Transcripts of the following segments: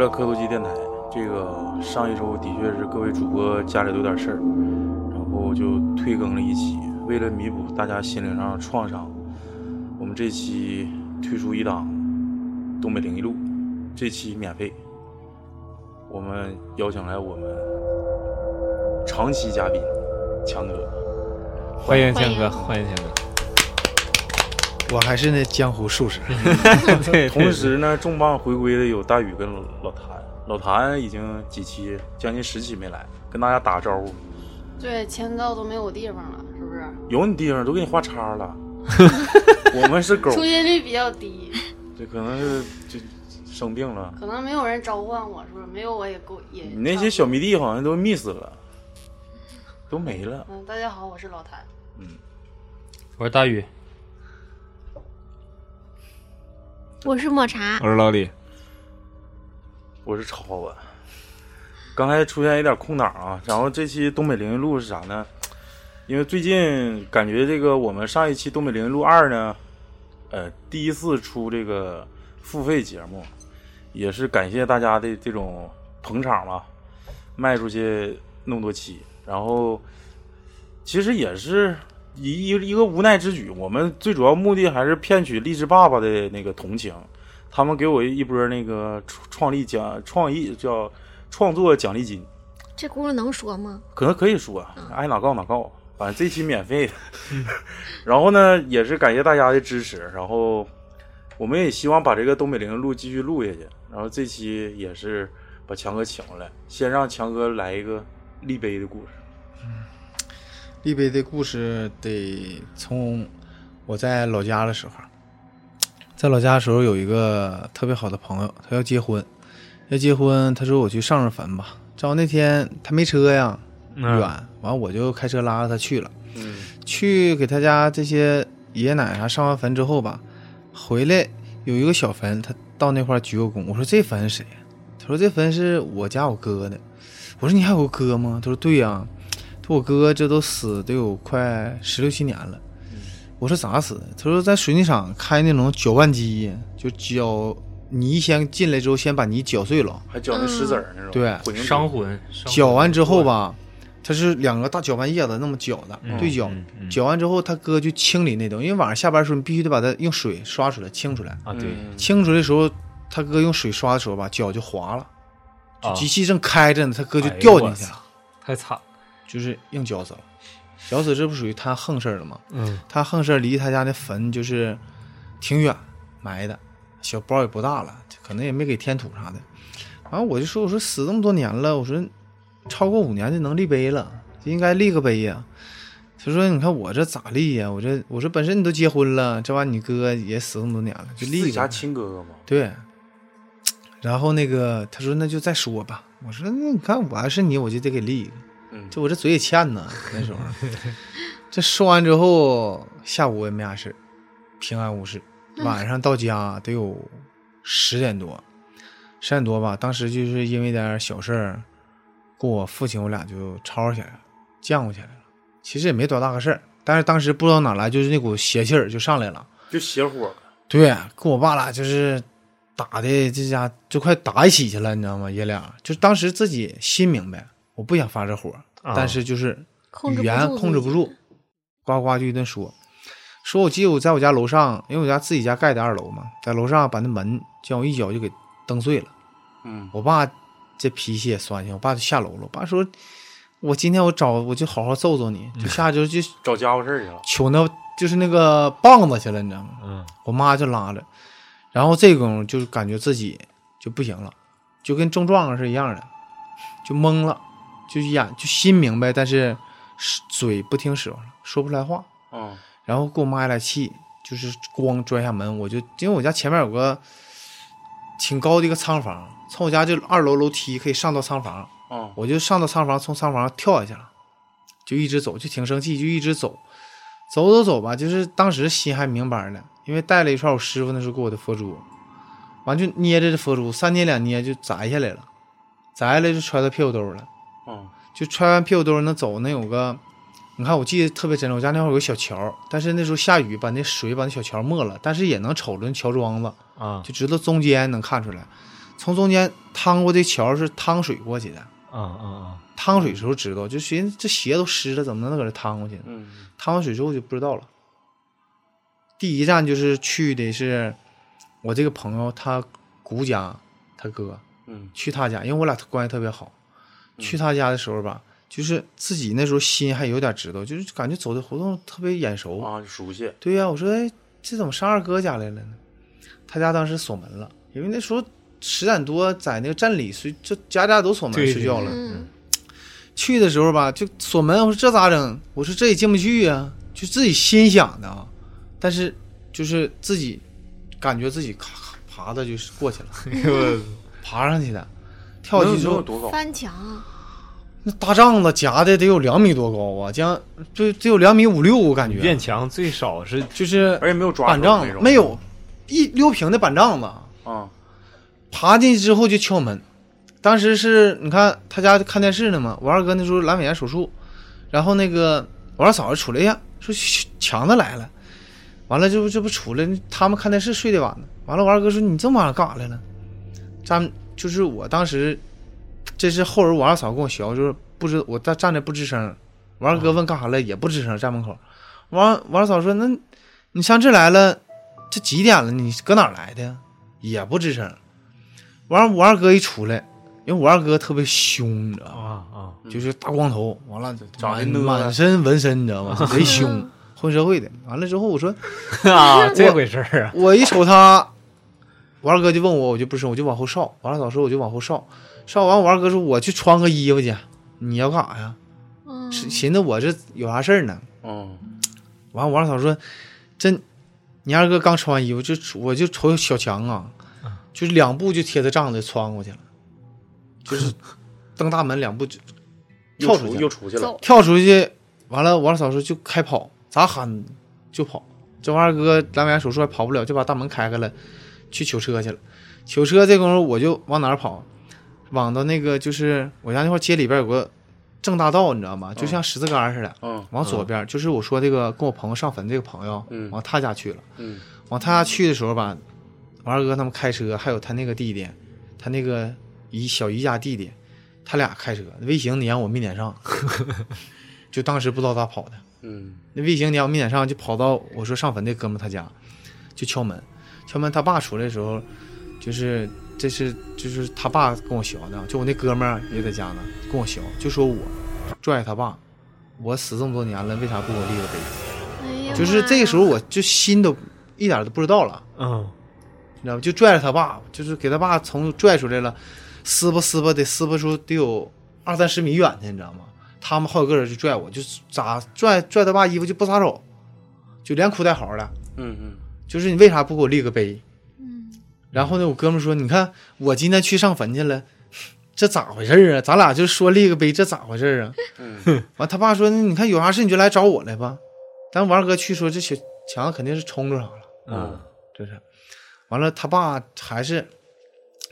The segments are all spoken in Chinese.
了磕头机电台。这个上一周的确是各位主播家里都有点事儿，然后就退更了一期。为了弥补大家心灵上的创伤，我们这期推出一档《东北灵异录》，这期免费。我们邀请来我们长期嘉宾强哥，欢迎强哥，欢欢迎强哥。我还是那江湖术士。对，同时呢，重磅回归的有大宇跟老谭。老谭已经几期，将近十期没来，跟大家打个招呼。对，签到都没有地方了，是不是？有你地方，都给你画叉了。我们是狗，出现率比较低。对可能是就生病了。可能没有人召唤我，是不是？没有我也够也。你那些小迷弟好像都 miss 了，都没了。嗯，大家好，我是老谭。嗯，我是大宇。我是抹茶，我是老李，我是超子。刚才出现一点空档啊，然后这期东北灵异录是啥呢？因为最近感觉这个我们上一期东北灵异录二呢，呃，第一次出这个付费节目，也是感谢大家的这种捧场吧，卖出去那么多期，然后其实也是。一一一个无奈之举，我们最主要目的还是骗取励志爸爸的那个同情，他们给我一波那个创创立奖创意叫创作奖励金。这故事能说吗？可能可以说，爱哪告哪告，反正这期免费的。然后呢，也是感谢大家的支持，然后我们也希望把这个东北灵录继续录下去。然后这期也是把强哥请过来，先让强哥来一个立碑的故事。立碑的故事得从我在老家的时候，在老家的时候有一个特别好的朋友，他要结婚，要结婚，他说我去上上坟吧。正好那天他没车呀，远，完我就开车拉着他去了。嗯，去给他家这些爷爷奶奶啥上完坟之后吧，回来有一个小坟，他到那块鞠个躬。我说这坟是谁？他说这坟是我家我哥的。我说你还有个哥吗？他说对呀。我哥这都死得有快十六七年了，我说咋死的？他说在水泥厂开那种搅拌机，就搅泥，先进来之后先把泥搅碎了，还搅那石子儿那种。对，伤魂。搅完之后吧，他是两个大搅拌叶子那么搅的，对搅。搅完之后，他哥就清理那东西，因为晚上下班的时候你必须得把它用水刷出来清出来啊。对，清出来的时候，他哥用水刷的时候吧，脚就滑了，机器正开着呢，他哥就掉进去了，太惨。就是硬绞死了，绞死这不属于他横事儿了吗？嗯，他横事儿离他家那坟就是挺远埋的，小包也不大了，可能也没给添土啥的。然后，我就说，我说死这么多年了，我说超过五年就能立碑了，就应该立个碑呀。他说：“你看我这咋立呀？我这我说本身你都结婚了，这完你哥也死这么多年了，就立自家亲哥哥嘛？对。然后那个他说那就再说吧。我说那你看我要是你，我就得给立一个。就我这嘴也欠呢，那时候，这说完之后，下午我也没啥事平安无事。晚上到家得有十点多，十点多吧。当时就是因为点小事儿，跟我父亲我俩就吵吵起来了，犟过起来了。其实也没多大个事儿，但是当时不知道哪来，就是那股邪气儿就上来了，就邪火。对，跟我爸俩就是打的，这家就快打一起去了，你知道吗？爷俩就当时自己心明白。我不想发这火，但是就是语言控制不住，呱呱就一顿说。说我记得我在我家楼上，因为我家自己家盖的二楼嘛，在楼上把那门将我一脚就给蹬碎了。嗯，我爸这脾气也酸性，我爸就下楼了。我爸说：“我今天我找我就好好揍揍你，就下就就找家伙事去了，求那就是那个棒子去了，你知道吗？”嗯，我妈就拉着，然后这功夫就感觉自己就不行了，就跟中壮是一样的，就懵了。就眼就心明白，但是嘴不听使唤了，说不出来话。嗯，然后给我妈来气，就是咣拽下门，我就因为我家前面有个挺高的一个仓房，从我家就二楼楼梯可以上到仓房。嗯，我就上到仓房，从仓房跳下去了，就一直走，就挺生气，就一直走，走走走吧，就是当时心还明白呢，因为带了一串我师傅那时候给我的佛珠，完就捏着这佛珠，三捏两捏就摘下来了，摘下来就揣到屁股兜了。嗯，就揣完屁股兜能走，能有个，你看我记得特别清楚，我家那会儿有个小桥，但是那时候下雨把那水把那小桥没了，但是也能瞅着那桥桩子啊，就知道中间能看出来。从中间趟过这桥是趟水过去的。啊啊啊！趟水时候知道，就寻思这鞋都湿了，怎么能搁这趟过去呢？嗯趟完水之后就不知道了。第一站就是去的是我这个朋友他姑家，他哥嗯去他家，因为我俩关系特别好。去他家的时候吧，就是自己那时候心还有点知道，就是感觉走的胡同特别眼熟。啊，熟悉。对呀、我说哎，这怎么上二哥家来了呢？他家当时锁门了，因为那时候十点多在那个站里睡，就家家都锁门睡觉了。嗯，去的时候吧，就锁门，我说这咋整？我说这也进不去呀、就自己心想的啊，但是就是自己感觉自己咔咔爬的就是过去了，爬上去的，跳下去之后？翻墙啊，那大帐子夹的得有两米多高啊，将就得有两米五六，我感觉院墙最少是就是而且没有抓板没有一溜平的板帐子，啊，爬进去之后就敲门。当时是你看他家看电视呢嘛，我二哥那时候阑尾炎手术，然后那个我二嫂子出来哎呀，说强子来了，完了这不这不出来，他们看电视睡得晚呢。完了我二哥说你这么晚上干啥来了？咱就是我当时，这是后人我二嫂跟我学，就是不知我在站着不吱声，我二哥问干啥来也不吱声，站门口。完我二嫂说那你上这来了，这几点了？你搁哪儿来的？也不吱声。完我二哥一出来，因为我二哥特别凶，你知道吗？啊啊，就是大光头，完了满长得满身纹身，你知道吗？贼凶，混社会的。完了之后，我说啊，这回事儿啊，我一瞅他，我二哥就问我，我就不是，我就往后稍。我二嫂说我就往后稍，稍完我二哥说我去穿个衣服去，你要干啥呀？嗯，寻思我这有啥事儿呢？嗯完了我二嫂说，真，你二哥刚穿完衣服就我就瞅小强啊，就是两步就贴着帐子穿过去了，就是 蹬大门两步就跳出出去了又出去了，跳出去，完了，我二嫂说就开跑，咋喊就跑。这我二哥阑尾炎手术还跑不了，就把大门开开了，去取车去了。取车这功夫我就往哪儿跑？往到那个就是我家那块街里边有个正大道，你知道吗？就像十字杆似的。嗯往左边就是我说这个跟我朋友上坟这个朋友，嗯往他家去了。嗯往他家去的时候吧，我二哥他们开车，还有他那个弟弟，他那个姨小姨家弟弟，他俩开车，微型撵我没撵上，就当时不知道咋跑的。嗯那微型撵我没撵上，就跑到我说上坟那哥们儿他家，就敲门，敲门他爸出来的时候，就是这是就是他爸跟我学的，就我那哥们儿也在家呢，跟我学，就说我拽他爸，我死这么多年了，为啥不给我立个碑？哎就是这个时候我就心都一点都不知道了。嗯，你知道吗？就拽着他爸，就是给他爸从拽出来了，撕吧撕吧得撕吧出得有二三十米远去，你知道吗？他们好几个人就拽我，就咋拽拽他爸衣服就不撒手，就连哭带嚎的。嗯嗯就是你为啥不给我立个碑？嗯，然后呢，我哥们说，你看我今天去上坟去了，这咋回事儿啊？咱俩就说立个碑，这咋回事儿啊？嗯 完，他爸说，那你看有啥事你就来找我来吧。咱王二哥去说，这小强肯定是冲着啥了。嗯这是。完了，他爸还是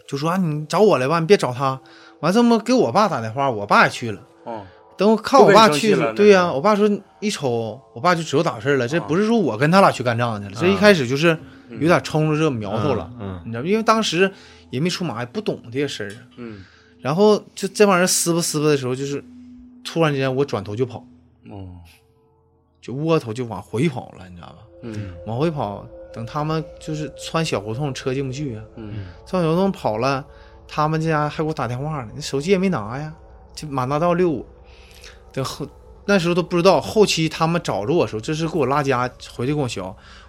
就说啊，你找我来吧，你别找他。完这么给我爸打电话，我爸也去了。哦等我看我爸去了对呀、我爸说一瞅，我爸就知道咋回事了。这啊不是说我跟他俩去干仗去了，这一开始就是有点冲着这个苗头了，嗯你知道吗？因为当时也没出马，也不懂这些事儿。嗯然后就这帮人撕吧撕吧的时候，就是突然间我转头就跑，哦就窝头就往回跑了，你知道吧？嗯往回跑，等他们就是穿小胡同，车进不去啊。嗯穿小胡同跑了，他们家还给我打电话呢，那手机也没拿呀，就满大道溜我。等后那时候都不知道，后期他们找着我的时候，这是给我拉家回去跟我学。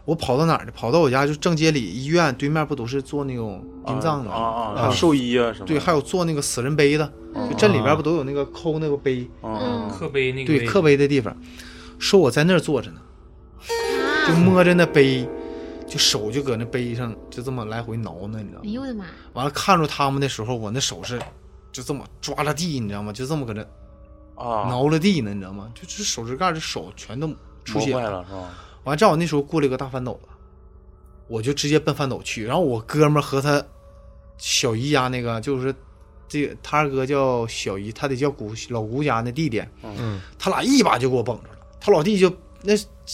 我跑到哪儿呢？跑到我家就正街里医院对面，不都是做那种殡葬的啊啊？啊，还有寿衣啊什么的？对，还有做那个死人碑的，就镇里边不都有那个抠那个碑，嗯刻碑那个对，刻碑的地方。说我在那儿坐着呢，就啊摸着那碑，就手就搁那碑上就这么来回挠呢，你知道吗哎？呦我的妈！完了看着他们的时候，我那手是就这么抓着地，你知道吗？就这么搁这啊，挠了地呢，你知道吗？就这手指盖这手全都出血坏了是吧？完，正好那时候过了一个大翻斗子，我就直接奔翻斗去。然后我哥们儿和他小姨家那个，就是这个他二哥叫小姨，他得叫姑老姑家那弟弟，嗯他俩一把就给我绷住了。他老弟就那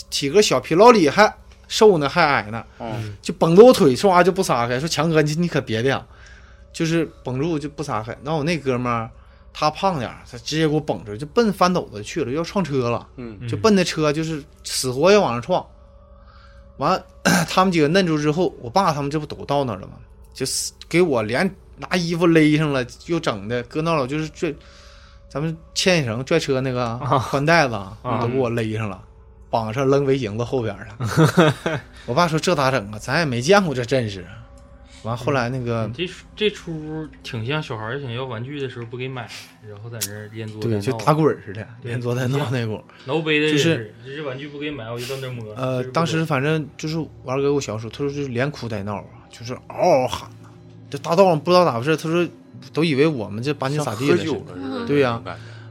体格小，比老李还瘦呢，还矮呢，嗯就绷着我腿，说话就不撒开，说强哥你你可别的呀，就是绷住就不撒开。那我那哥们儿他胖点儿，他直接给我绷着，就奔翻斗子去了，要撞车了。嗯就奔那车就是死活要往上撞。完，他们几个摁住之后，我爸他们这不都到那儿了吗？就是给我连拿衣服勒上了，又整的搁那了，就是拽咱们牵引绳拽车那个宽带子都给我勒上了，绑上扔围行子后边了。我爸说这咋整啊？咱也没见过这阵势。完后来那个这这出挺像小孩儿想要玩具的时候不给买，然后在那儿连坐对，带闹就打滚儿似的，对连坐带闹那股。挠杯的也就是是，这玩具不给买，我就到那儿摸。呃，当时反正就是我二哥给我小时候，他说就是连哭带闹啊，就是嗷嗷喊呐。这大道上不知道咋回事，他说都以为我们这把你咋地了似的。酒了似的，对呀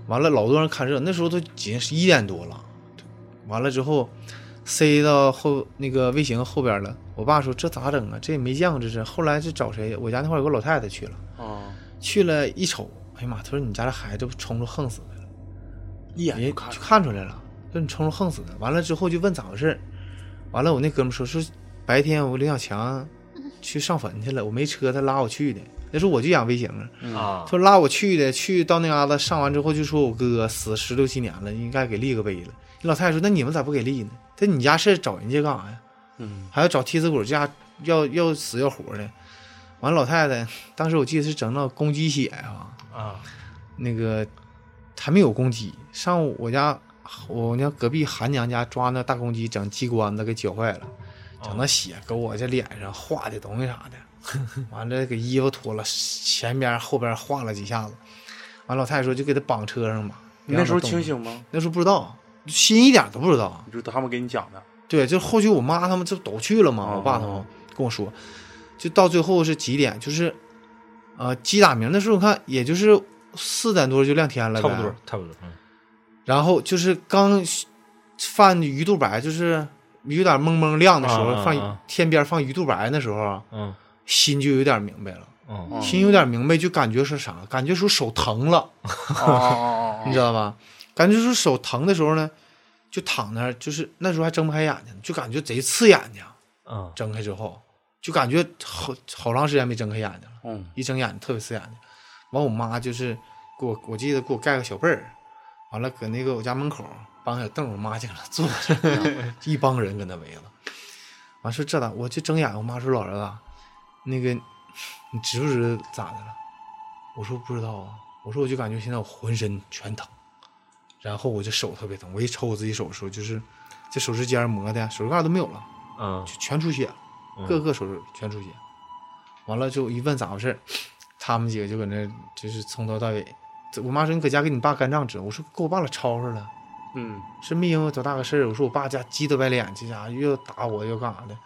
完了，老多人看热，那时候都已经十一点多了。完了之后，塞到后那个卫星后边了。我爸说这咋整啊？这也没见过这是。后来是找谁？我家那块有个老太太去了，啊，去了一瞅，哎呀妈！他说你家这孩子不冲着横死的了。一眼就就看出来看出来了，说你冲着横死的。完了之后就问咋回事完了我那哥们说说白天我刘小强 去上坟去了，我没车，他拉我去的。那时候我就养微型啊，啊他，说拉我去的，去到那嘎达上完之后就说我哥死十六七年了，应该给立个碑了。那老太太说那你们咋不给力呢？这你家事儿找人家干啥呀？嗯还要找替死鬼家要要死要活的。完了老太太当时我记得是整那公鸡血啊，啊，那个还没有公鸡，上我家我家隔壁韩娘家抓那大公鸡，整鸡冠子给绞坏了，整那血搁我这脸上画的东西啥的，完了给衣服脱了，前边后边画了几下子，完老太太说就给他绑车上吧。你那时候清醒吗？那时候不知道，新一点都不知道。就是他们给你讲的，对，就后续我妈他们这都去了嘛，哦我爸他们跟我说，就到最后是几点？就是，呃，鸡打鸣的时候，我看也就是四点多就亮天了，差不多。差不多。嗯然后就是刚放鱼肚白，就是有点蒙蒙亮的时候，啊啊啊放天边放鱼肚白的时候心就有点明白了。心有点明白，就感觉是啥？感觉说手疼了，你知道吧？感觉就是手疼的时候呢，就躺那儿，就是那时候还睁不开眼睛，就感觉贼刺眼睛。嗯睁开之后，就感觉好好长时间没睁开眼睛了，嗯一睁眼睛特别刺眼睛。完，我妈就是给我，我记得给我盖个小被儿，完了搁那个我家门口搬个小凳，我妈进来坐着，一帮人搁那围着。完说这咋？我就睁眼，我妈说老儿子，那个你知不知道咋的了？我说不知道啊。我说我就感觉现在我浑身全疼，然后我就手特别疼，我一瞅我自己手的时候，就是这手指尖磨的手指盖都没有了。嗯就全出血了，嗯各个手指全出血。完了之后一问咋回事儿他们几个就搁那就是从头到尾。我妈说你搁家给你爸干仗纸，我说给我爸俩吵吵了，嗯是没因为多大个事儿。我说我爸家鸡都白脸，这家伙又要打我又干啥的。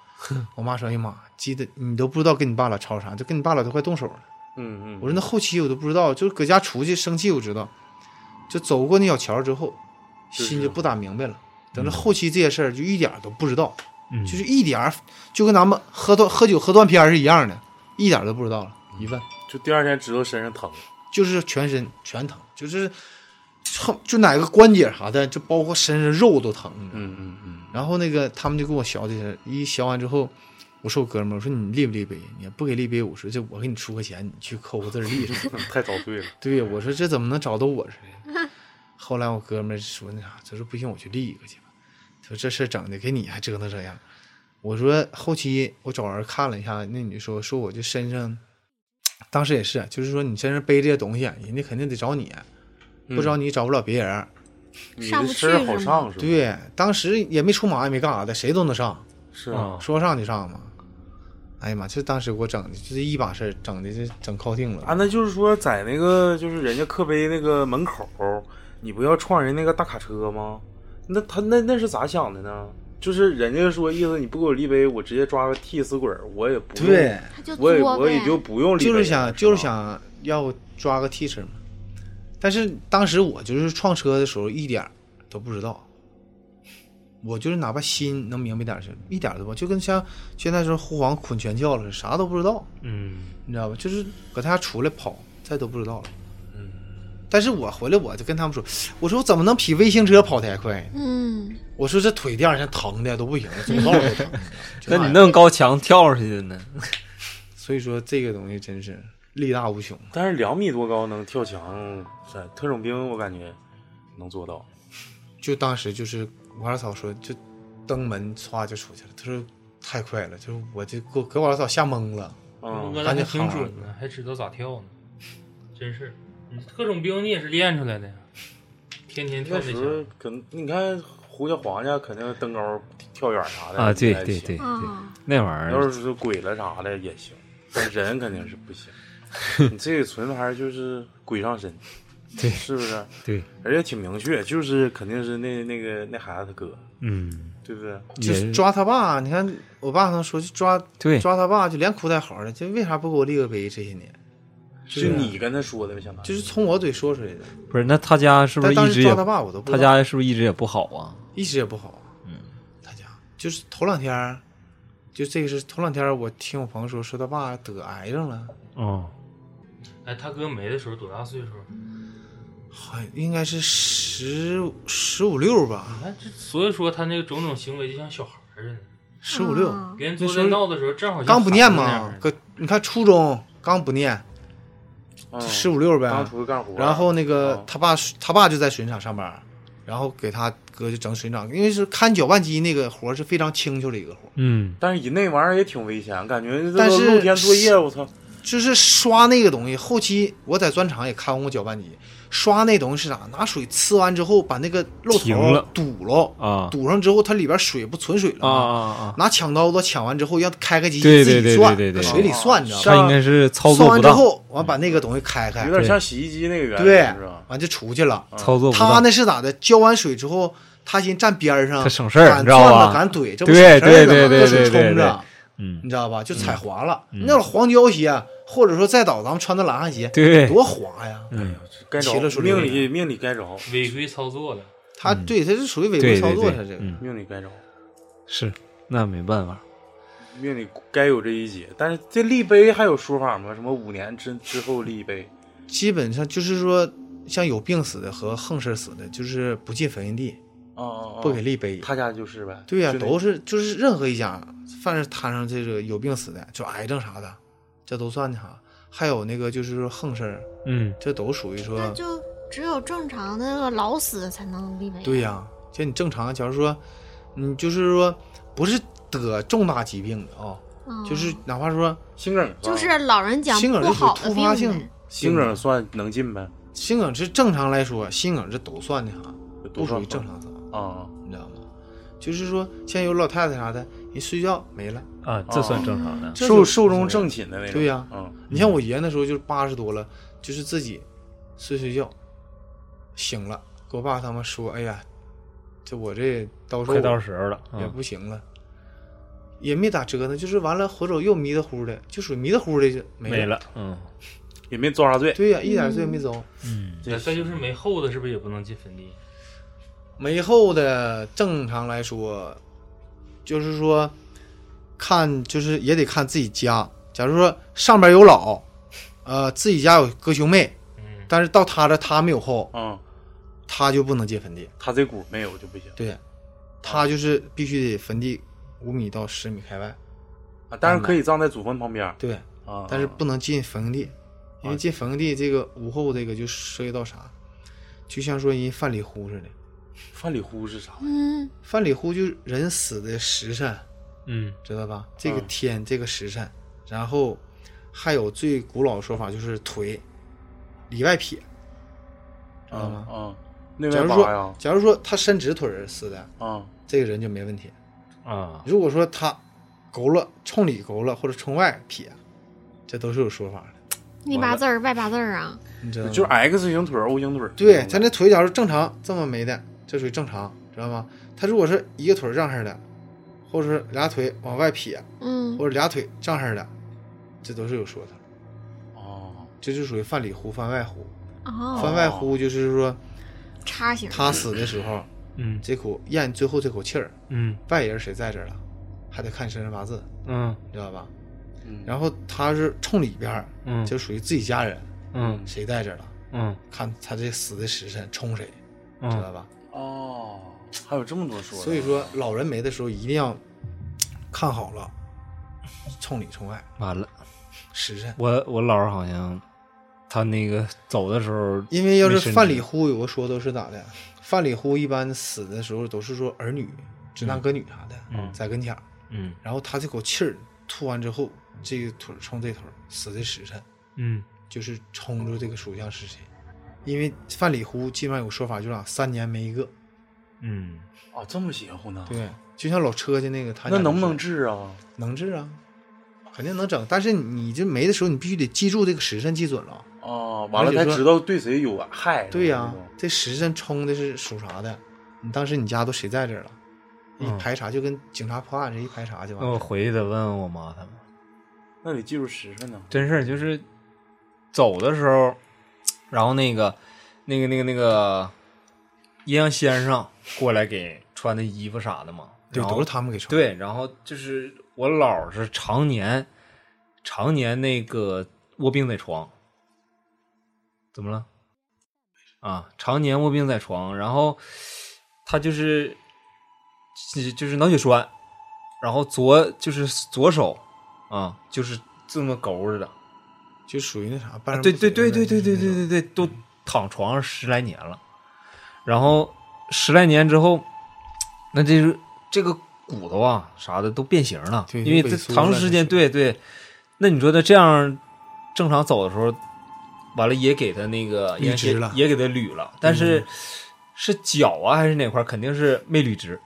我妈说哎呀妈，鸡的你都不知道跟你爸俩吵啥，就跟你爸俩都快动手了。嗯嗯，我说那后期我都不知道，就是搁家出去生气我知道，就走过那小桥之后，心就不咋明白了。等到后期这些事儿就一点儿都不知道。嗯就是一点儿，就跟咱们喝断喝酒喝断片儿是一样的，一点儿都不知道了。一问就第二天知道身上疼，就是全身全疼，就是就就哪个关节啥的，就包括身上肉都疼。嗯嗯嗯，然后那个他们就给我学这些，一学完之后，我说我哥们儿，我说你立不立碑？你不给立碑，我说这我给你出个钱，你去抠个字儿立上。太遭罪了，对，我说这怎么能找到我似的？后来我哥们儿说那啥，他说不行，我去立一个去吧。他说这事儿整的给你还折腾这样。我说后期我找人看了一下，那女的说说我这身上，当时也是，就是说你身上背这些东西，人家肯定得找你，不找你找不了别人。你上不去这身儿好上是吧？，对，当时也没出马也没干啥的，谁都能上，是啊说上就上嘛。哎呀妈，这当时给我整的，就这一把事儿，整的这整靠定了。啊，那就是说在那个就是人家客杯那个门口，你不要撞人那个大卡车吗？那他那那是咋想的呢？就是人家说意思你不给我立碑，我直接抓个替死鬼，我也不用对，我也我也就不用立碑，就是想就是想要抓个 teacher 嘛。但是当时我就是撞车的时候一点都不知道，我就是哪怕心能明白点儿是，一点儿都不，就跟像现在说护航捆全教了似的，啥都不知道，嗯你知道吧？就是搁他家出来跑，再都不知道了。嗯，但是我回来我就跟他们说，我说我怎么能比微型车跑得还快？嗯，我说这腿第二天疼的都不行了，走 道都疼。那 你弄高墙跳上去的呢？所以说这个东西真是力大无穷。但是两米多高能跳墙，是特种兵我感觉能做到。就当时就是王二嫂说，就登门歘就出去了。他说太快了，就是我就给给我二嫂吓懵了。嗯，哥还挺准呢，还知道咋跳呢，真是。你特种兵你也是练出来的呀，天天跳这那时候可能你看胡家皇家肯定登高跳远啥的啊，对对对那玩意儿要儿是说鬼了啥的也行，但人肯定是不行。你这个纯牌就是鬼上身，对 是不是？对，而且挺明确，就是肯定是那那个那孩子他哥，嗯，对不对？就是抓他爸，你看我爸他说就抓对抓他爸，就连哭带嚎的，就为啥不给我立个碑？这些年就你跟他说的呗，相当于就是从我嘴说出来的。不是那他家是不是一直抓他爸，我都不他知道家是不是一直也不好啊？一直也不好。嗯，他家就是头两天，就这个是头两天，我听我朋友说，说他爸得癌症了，哦，哎，他哥没的时候多大岁数？好应该是十十五六吧，你看这，所以说他那个种种行为就像小孩儿似的。十五六。啊别人坐在闹的时候，正好刚不念嘛，搁你看初中刚不念，嗯十五六呗。刚出去干活，然后那个嗯他爸他爸就在水泥厂上班，然后给他哥就整水泥厂，因为是看搅拌机那个活是非常轻巧的一个活，嗯，但是以那玩意儿也挺危险，感觉但是露天作业，我操！就是刷那个东西。后期我在砖厂也看过搅拌机，刷那东西是啥？拿水呲完之后，把那个漏头堵了，啊堵上之后它里边水不存水了啊吗？啊啊！拿抢刀子抢完之后，让它开开机对对对自己算，对对对搁水里算，你知道像吧？他应该是操作完之后，完把那个东西开开有，点像洗衣机那个原理，对是吧？，完就出去了。操作他。那是咋的？浇完水之后，他先站边上，他省事儿敢你知道吧转了敢怼，这不对省事儿对对了吗搁水对对对冲着，嗯，你知道吧？就踩滑了。那黄胶鞋，或者说再倒咱们穿的蓝汗鞋，对，多滑呀！嗯，该着了命里里命里该着，违规操作了。他对他是属于违规操作，他这个嗯，命里该着，是，那没办法。命里该有这一劫。但是这立碑还有说法吗？什么五年之之后立碑？基本上就是说，像有病死的和横事死的，就是不进坟地，啊啊啊！不给立碑。他家就是呗。对呀、都是就是任何一家，凡是摊上这个有病死的，就癌症啥的，这都算的哈。还有那个就是说横事儿，嗯，这都属于说那就只有正常的那个老死才能立碑。对呀、就你正常，假如说你就是说不是得重大疾病的啊、嗯就是哪怕说心梗就是老人讲心梗不是属于好突发性。心梗算能进呗？心梗是正常来说，心梗这都算的哈，都属于正常死亡，啊。你知道吗？就是说像有老太太啥的，一睡觉没了。啊，这算正常的。寿就寿终正寝的那种。对呀嗯，你像我爷那时候就是八十多了，就是自己睡睡觉，醒了，给我爸他们说：“哎呀，这我这刀快到时候了，也嗯不行了，也没咋折腾，就是完了，回头又迷的糊的，就属于迷的糊的就没没了，嗯也没遭啥罪。对呀、一点罪也没遭。嗯，那再就是没后的，是不是也不能进坟地？没后的正常来说，就是说看就是也得看自己家。假如说上边有老，呃，自己家有哥兄妹，嗯，但是到他这他没有后，嗯，他就不能进坟地。他这股没有就不行对，他就是必须得坟地五米到十米开外。啊。但是可以葬在祖坟旁边对，啊，但是不能进坟地，因为进坟地这个无后这个就涉及到啥，就像说人范蠡呼似的。范里呼是啥？嗯，范里呼就是人死的时辰，嗯知道吧？这个嗯天，这个时辰，然后还有最古老的说法就是腿里外撇，知道啊吗？啊，内假如说，假如说他伸直腿儿死的，啊，这个人就没问题。啊，如果说他勾了冲里勾了或者冲外撇，这都是有说法的，内八字儿外八字儿啊。你知道吗？就是 X 型腿 O 型腿。对，咱这腿假如正常这么没的，这属于正常，知道吗？他如果是一个腿儿这样式的，或者是俩腿往外撇，嗯或者俩腿这样式的，这都是有说的。哦，这就属于犯里呼、犯外呼。哦，犯外呼就是说叉型。他死的时候，嗯这口咽最后这口气儿，嗯外人谁在这儿了，还得看你生辰八字，嗯你知道吧？嗯然后他是冲里边儿，嗯就属于自己家人，嗯谁在这儿了，嗯看他这死的时辰冲谁，知嗯道吧？哦，还有这么多说。所以说老人没的时候一定要看好了，冲里冲外，完了，时辰。我我姥儿好像，他那个走的时候，因为要是范里呼，有个说都是咋的？范里呼一般死的时候都是说儿女、直男搁女啥的，嗯在跟前儿，嗯然后他这口气儿吐完之后，这个腿冲这头死的时辰，嗯就是冲着这个属相是谁。因为范里湖基本上有说法，就是啊，三年没一个。嗯，啊，这么邪乎呢？对，就像老车家那个，他那能不能治啊？能治啊？肯定能整，但是你这没的时候，你必须得记住这个时辰，记准了。啊，完了才知道对谁有害。对呀、这时辰冲的是属啥的？你当时你家都谁在这儿了？一嗯排查就跟警察破案似的，一排查就完了。那我回去得问问我妈他们。那得记住时辰呢。真是就是走的时候，然后那个那个那个那个阴阳先生过来给穿的衣服啥的嘛，对，都是他们给穿。，对，然后就是我姥是常年常年那个卧病在床，怎么了？啊，常年卧病在床，然后他就是就就是脑血栓，然后左就是左手啊，就是这么勾着的。就属于那啥，半啊对对对对对对对对对，都躺床上十来年了，然后十来年之后，那这是这个骨头啊啥的都变形了，因为长时间对对，那你说他这样正常走的时候，完了也给他那个也捋直了也给他捋了，但是是脚啊还是哪块儿肯定是没捋直，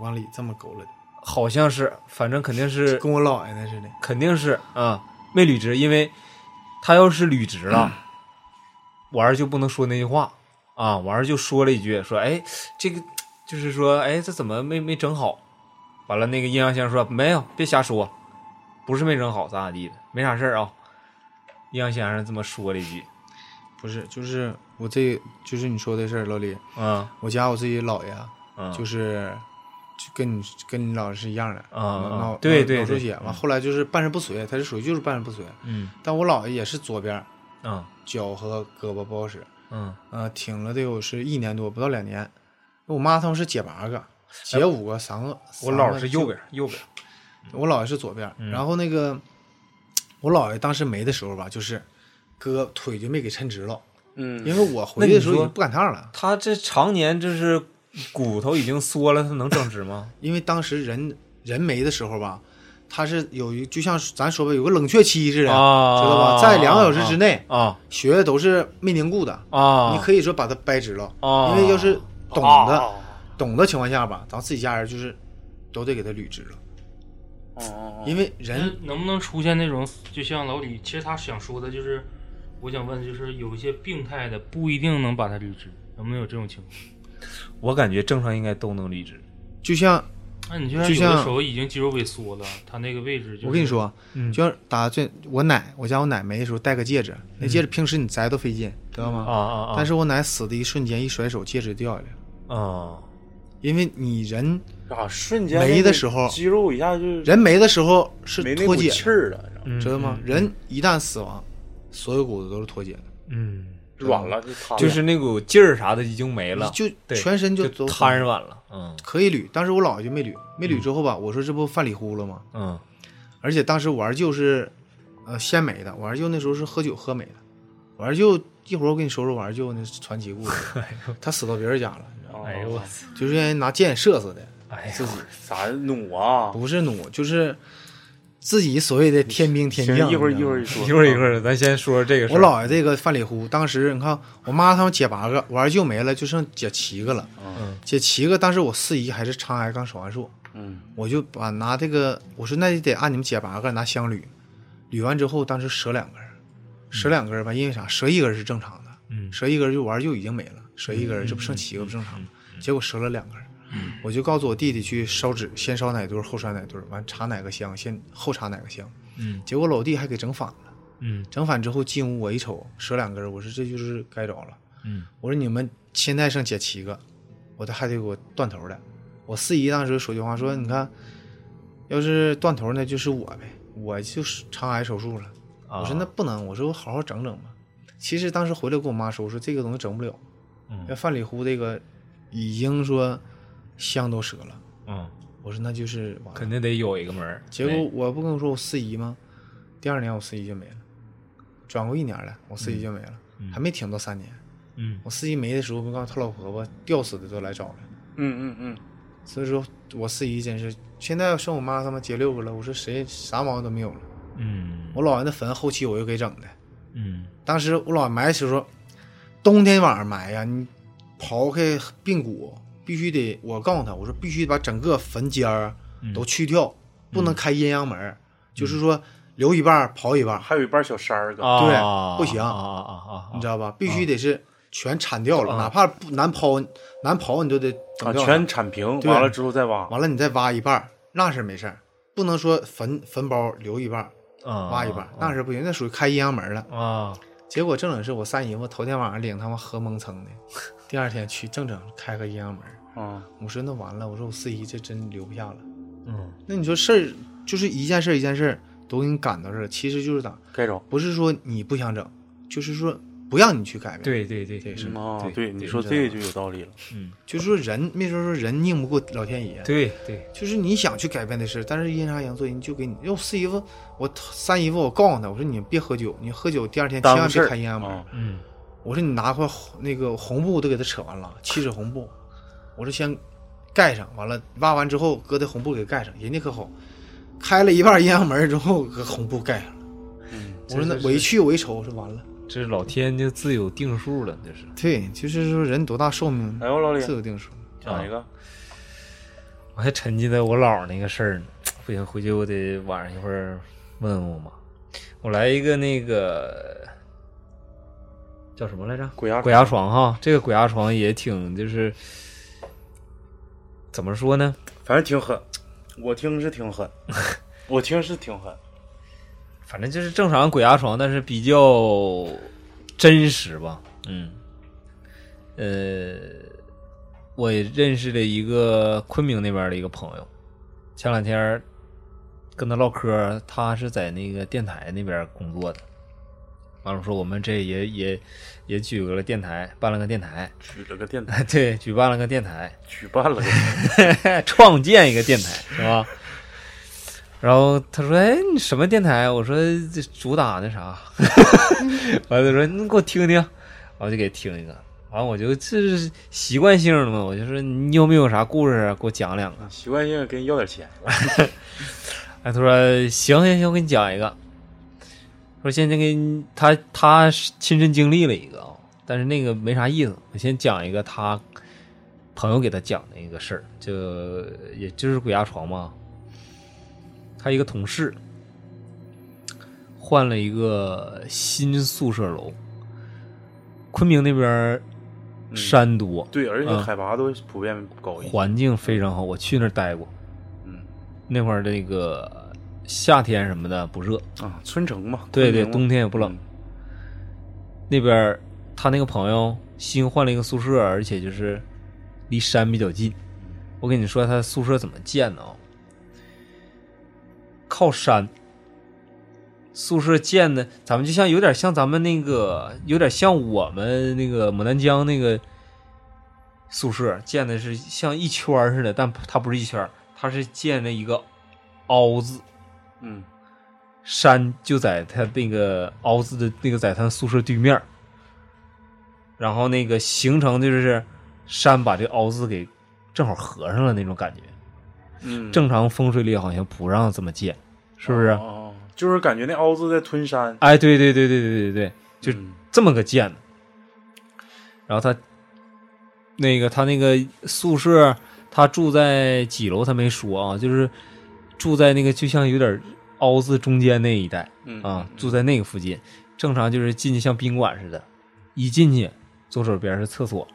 往里这么勾了的，好像是，反正肯定是跟我姥爷那似的。肯定是啊、没捋直，因为他要是履职了，我儿就不能说那句话啊，我儿就说了一句说，哎，这个就是说，哎，这怎么没没整好？完了，那个阴阳先生说没有，别瞎说，不是没整好，咋咋地的，没啥事儿啊。阴阳先生这么说了一句，不是，就是我这，就是你说的事儿，老李，嗯。我家我自己姥爷啊，嗯，就是就跟你跟你姥爷是一样的，啊啊脑对对对脑出血，完嗯后来就是半身不遂，他是属于就是半身不遂，嗯但我姥爷也是左边嗯脚和胳膊不好使，嗯呃，挺了得有是一年多，不到两年。我妈他们是姐八个，姐五个，三个。哎我姥是右边，右边，我姥爷是左边。嗯然后那个我姥爷当时没的时候吧，就是胳腿就没给抻直了，嗯，因为我回去的时候不赶趟了，他这常年就是骨头已经缩了，它能整直吗？因为当时人人没的时候吧。它是有一，就像咱说吧，有个冷却期似的，啊知道吧？在两个小时之内，啊血液都是没凝固的，啊，你可以说把它掰直了。啊，因为要是懂啊的、懂的情况下吧，咱自己家人就是都得给它捋直了，因为人能不能出现那种，就像老李，其实他想说的就是，我想问，就是有一些病态的不一定能把它捋直，能不能有这种情况？我感觉正常应该都能离职。就像那你就像就像有的时候已经肌肉萎缩了，他那个位置就是，我跟你，说，嗯就像打最我奶，我家我奶没的时候戴个戒指，那戒指平时你摘都费劲，知道啊吗？啊啊！但是我奶死的一瞬间，一甩手，戒指掉下来了，啊，因为你人啊，瞬间没的时候肌肉一下就人没的时候是没脱节，气儿了，嗯知道吗？嗯人一旦死亡，所有骨头都是脱节的，嗯，软了就就是那股劲儿啥的已经没了，就全身就瘫软了。嗯可以捋，当时我姥爷就没捋，没捋之后吧，我说这不犯里呼了吗？嗯而且当时我二舅是，呃，先没的。我二舅那时候是喝酒喝没的。我二舅一会儿我给你说说我二舅那传奇故事。他死到别人家了，你知道吗？哎呦我就是让人拿箭射死的，哎呀自己啥弩啊？不是弩，就是自己所谓的天兵天将。一会儿一会儿一说，一会儿一会儿，咱先说说这个事儿。我姥爷这个范里呼，当时你看我妈他们姐八个，我二舅没了，就剩姐七个了。嗯姐七个，当时我四姨还是肠癌刚手完术，嗯我就把拿这个，我说那就得按你们姐八个拿香捋，捋完之后，当时折两根，折两根吧，因为啥？折一根是正常的，嗯折一根就我二舅已经没了，折一根儿这不剩七个不正常吗？结果折了两根儿，我就告诉我弟弟去烧纸，先烧哪堆儿后烧哪堆儿，完插哪个香，先后插哪个香。嗯结果老弟还给整反了，嗯整反之后进屋我一瞅，折两根儿，我说这就是该着了。嗯我说你们现在剩姐七个，我这还得给我断头的。我四姨当时说句话说，你看，要是断头那就是我呗，我就是肠癌手术了。啊我说那不能，我说我好好整整吧。其实当时回来跟我妈说，我说这个东西整不了，嗯要范里呼这个已经说香都折了。嗯，我说那就是完了肯定得有一个门儿。结果我不跟我说我四姨吗？第二年我四姨就没了，转过一年了，我四姨就没了，还没挺到三年。嗯我四姨没的时候，不告诉他老婆婆吊死的都来找了。嗯嗯嗯，所以说我四姨真是，现在剩我妈他妈结六个了，我说谁啥毛病都没有了。嗯我姥爷那坟后期我又给整的，嗯当时我姥爷埋的时候，冬天晚上埋呀，你刨开髌骨必须得，我告诉他，我说必须把整个坟尖儿都去掉，不能开阴阳门儿，就是说留一半刨一半，还有一半小山儿对不行啊啊啊。啊！你知道吧？必须得是全铲掉了，啊。哪怕不难刨，难刨你都得整啊。全铲平，对。完了之后再挖。完了你再挖一半，那是没事儿，不能说坟坟包留一半挖一半儿，那是不行，那属于开阴阳门了。啊。结果正整是我三姨夫头天晚上领他们喝蒙蹭的，第二天去正整开个阴阳门。啊，我说那完了，我说我四姨这真留不下了。嗯那你说事儿就是一件事儿一件事儿都给你赶到这儿，其实就是咋，该整。不是说你不想整，就是说不让你去改变。，对对对对是嗯啊，对对，你说这个就有道理了。嗯就是说人没说说人拧不过老天爷。对对就是你想去改变的事，但是阴差阳错，人就给你。要我四姨夫，我三姨夫，我告诉他，我说你别喝酒，你喝酒第二天千万别开阴阳门。啊，嗯我说你拿块红那个红布都给他扯完了，七尺红布，我说先盖上，完了挖完之后搁在红布给盖上，人家可好，开了一半阴阳门之后搁红布盖上了。嗯，我说那我一去我一瞅，我说完了，这是老天就自有定数了，这是。对，就是说人多大寿命哎呦，老李自有定数。讲一个。我还沉浸在我姥那个事儿呢，不行，回去我得晚上一会儿问问我妈。我来一个那个叫什么来着？鬼压鬼压床哈，这个鬼压床也挺就是怎么说呢？反正挺狠，我听是挺狠，我听是挺狠。反正就是正常鬼压床，但是比较真实吧。嗯，呃，我也认识了一个昆明那边的一个朋友，前两天跟他唠嗑，他是在那个电台那边工作的。完了说我们这也也也举了个电台，办了个电台，举了个电台，对，举办了个电台，举办了个，创建一个电台是吧？然后他说：“哎，你什么电台？”我说：“这主打那啥。”完了他说：“你给我听听。”我就给听一个。完了我就这是习惯性的嘛，我就说你有没有啥故事啊？给我讲两个。习惯性给你要点钱。哎，他说：“行行行，我给你讲一个。”说现在给你他他亲身经历了一个啊，但是那个没啥意思。我先讲一个他朋友给他讲的一个事儿，就也就是鬼压床嘛。他一个同事换了一个新宿舍楼，昆明那边山多，对，而且嗯海拔都普遍高一些。环境非常好，我去那儿待过。嗯那会儿那个夏天什么的不热，啊，春城嘛，对对，冬天也不冷。嗯那边他那个朋友新换了一个宿舍，而且就是离山比较近。我跟你说，他宿舍怎么建的啊？靠山，宿舍建的，咱们就像有点像咱们那个，有点像我们那个牡丹江那个宿舍建的是像一圈似的，但它不是一圈，它是建了一个凹字，嗯山就在他那个凹字的那个在他宿舍对面儿然后那个形成就是山把这凹字给正好合上了那种感觉。嗯，正常风水里好像不让这么建，是不是？哦哦，就是感觉那凹字在吞山，哎，对对对对对对对，就嗯这么个建的。然后他那个他那个宿舍，他住在几楼他没说啊，就是住在那个就像有点凹字中间那一带。嗯啊，住在那个附近，正常就是进去像宾馆似的，一进去左手边是厕所，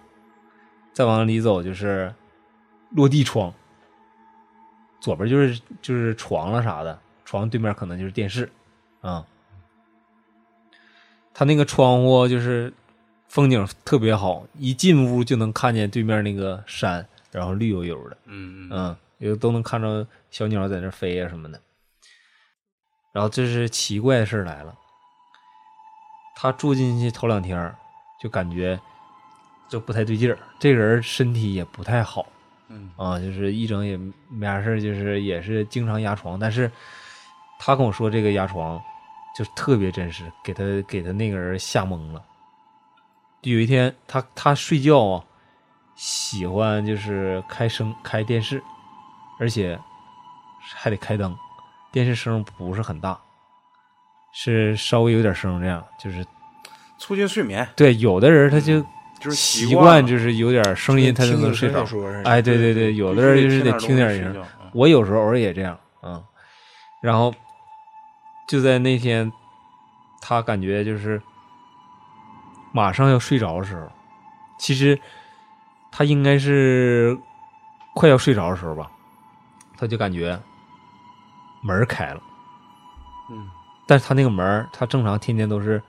再往里走就是落地窗，左边就是就是床了啥的，床对面可能就是电视，啊，他那个窗户就是风景特别好，一进屋就能看见对面那个山，然后绿油油的，嗯。嗯嗯，有都能看着小鸟在那飞啊什么的。然后这是奇怪的事儿来了，他住进去头两天就感觉就不太对劲儿，这个人身体也不太好嗯啊，就是一整也没啥事儿，就是也是经常压床，但是他跟我说这个压床就特别真实，给他给他那个人吓懵了。就有一天，他他睡觉啊，喜欢就是开声开电视，而且还得开灯，电视声不是很大，是稍微有点声这样，就是促进睡眠，对有的人他就就是习惯就是有点声音他就能睡着哎，对对对，有的人就是得听点声。声音。我有时候偶尔也这样，嗯，然后就在那天，他感觉就是马上要睡着的时候，其实他应该是快要睡着的时候吧，他就感觉门儿开了，嗯但是他那个门儿，他正常天天都是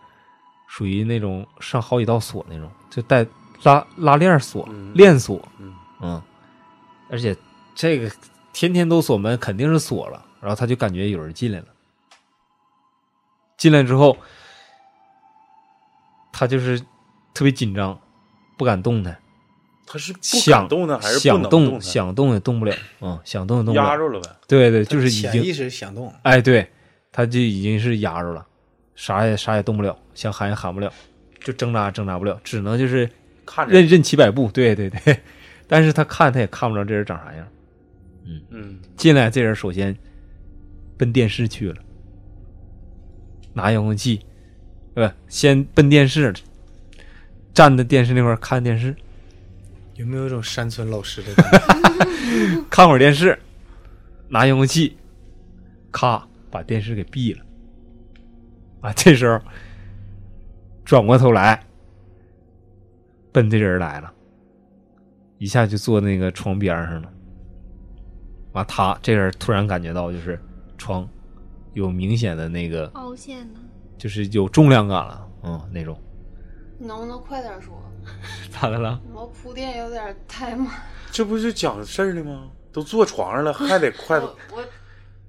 属于那种上好几道锁那种，就带拉拉链锁、嗯链锁，嗯嗯，而且这个天天都锁门，肯定是锁了。然后他就感觉有人进来了，进来之后，他就是特别紧张，不敢动弹，他是不想动呢，还是不想动弹？想动也动不了，嗯，想动也动不了。压着了呗。对对，就是已经潜意识想动，哎，对，他就已经是压住了，啥也啥也动不了，想喊也喊不了，就挣扎也挣扎不了，只能就是看着任任其摆布。对对对，但是他看他也看不着这人长啥样。嗯嗯进来，这人首先奔电视去了，拿遥控器，呃，先奔电视，站在电视那块看电视，有没有一种山村老师的感觉？看会儿电视，拿遥控器，咔把电视给闭了。啊，这时候转过头来，奔这人来了，一下就坐那个床边上了。完，他这人突然感觉到就是床有明显的那个，凹陷呢？就是有重量感了，嗯，那种。你能不能快点说？咋的了？我铺垫有点太慢。这不就讲事儿呢吗？都坐床上了，还得快？我我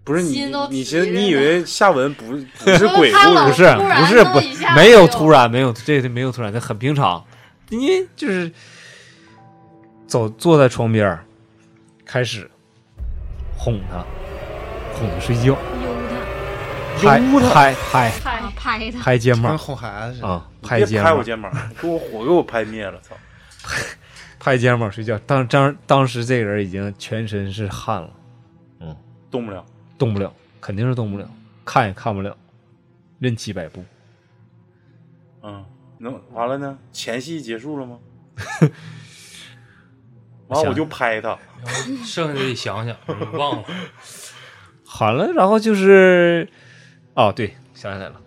不是你，你寻你以为下文不 不是鬼故事？不是不是不没有突然，没有这没有突然，这很平常。你就是走坐在床边儿开始哄他，哄他睡觉，悠拍悠他拍拍拍他，跟拍肩膀哄孩子似的。啊，拍肩膀，拍我肩膀，给我火给我拍灭了！操！拍肩膀睡觉。当当当时这个人已经全身是汗了，嗯动不了。动不了，肯定是动不了，看也看不了，任其摆布。嗯，能完了呢？前戏结束了吗？完了我就拍他，剩下的得想想，嗯忘了。喊了，然后就是，哦，对，想起来了，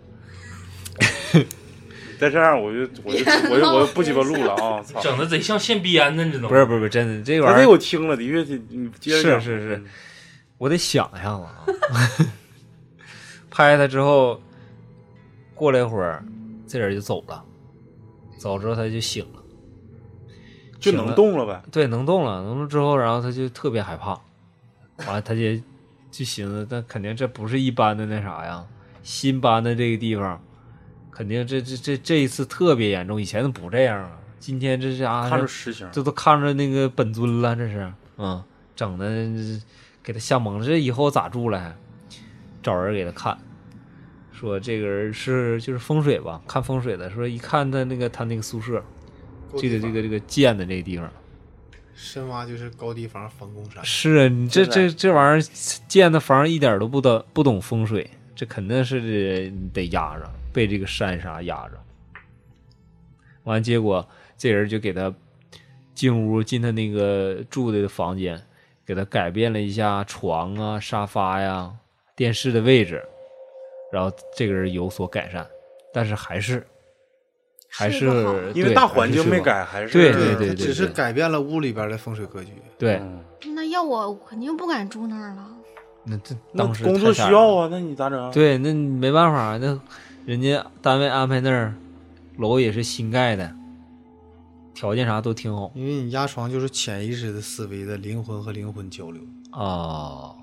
再这样我就我就我就我就不鸡巴录了啊！操！整的贼像现编的，你知道吗？不是不是不是，真的这玩意儿我听了，的确是，你接着讲是是是嗯我得想一下子啊。拍他之后，过了一会儿，这人就走了，走之后他就醒了，就能动了呗。对，能动了，能动之后，然后他就特别害怕，完了他就就寻思，那肯定这不是一般的那啥呀，新搬的这个地方，肯定这这这这一次特别严重，以前都不这样啊，今天这家伙看着实行，这都看着那个本尊了，这是，嗯，整的给他吓蒙了，这以后咋住了还？找人给他看，说这个人是就是风水吧，看风水的，说一看他那个他那个宿舍，这个这个这个建的这个地方，深挖就是高低房防空山，是啊，你这这这玩意儿建的房一点都不懂不懂风水，这肯定是得压着，被这个山沙压着。完，结果这人就给他进屋进他那个住的房间，给他改变了一下床啊、沙发呀、电视的位置，然后这个人有所改善，但是还是还是因为大环境没改，还是对对对只是改变了屋里边的风水格局。对，嗯那要我我肯定不敢住那儿了。那这那当时工作需要啊，那你咋整？，对，那你没办法，那人家单位安排那儿楼也是新盖的，条件啥都挺好因为你压床就是潜意识的思维的灵魂和灵魂交流。啊。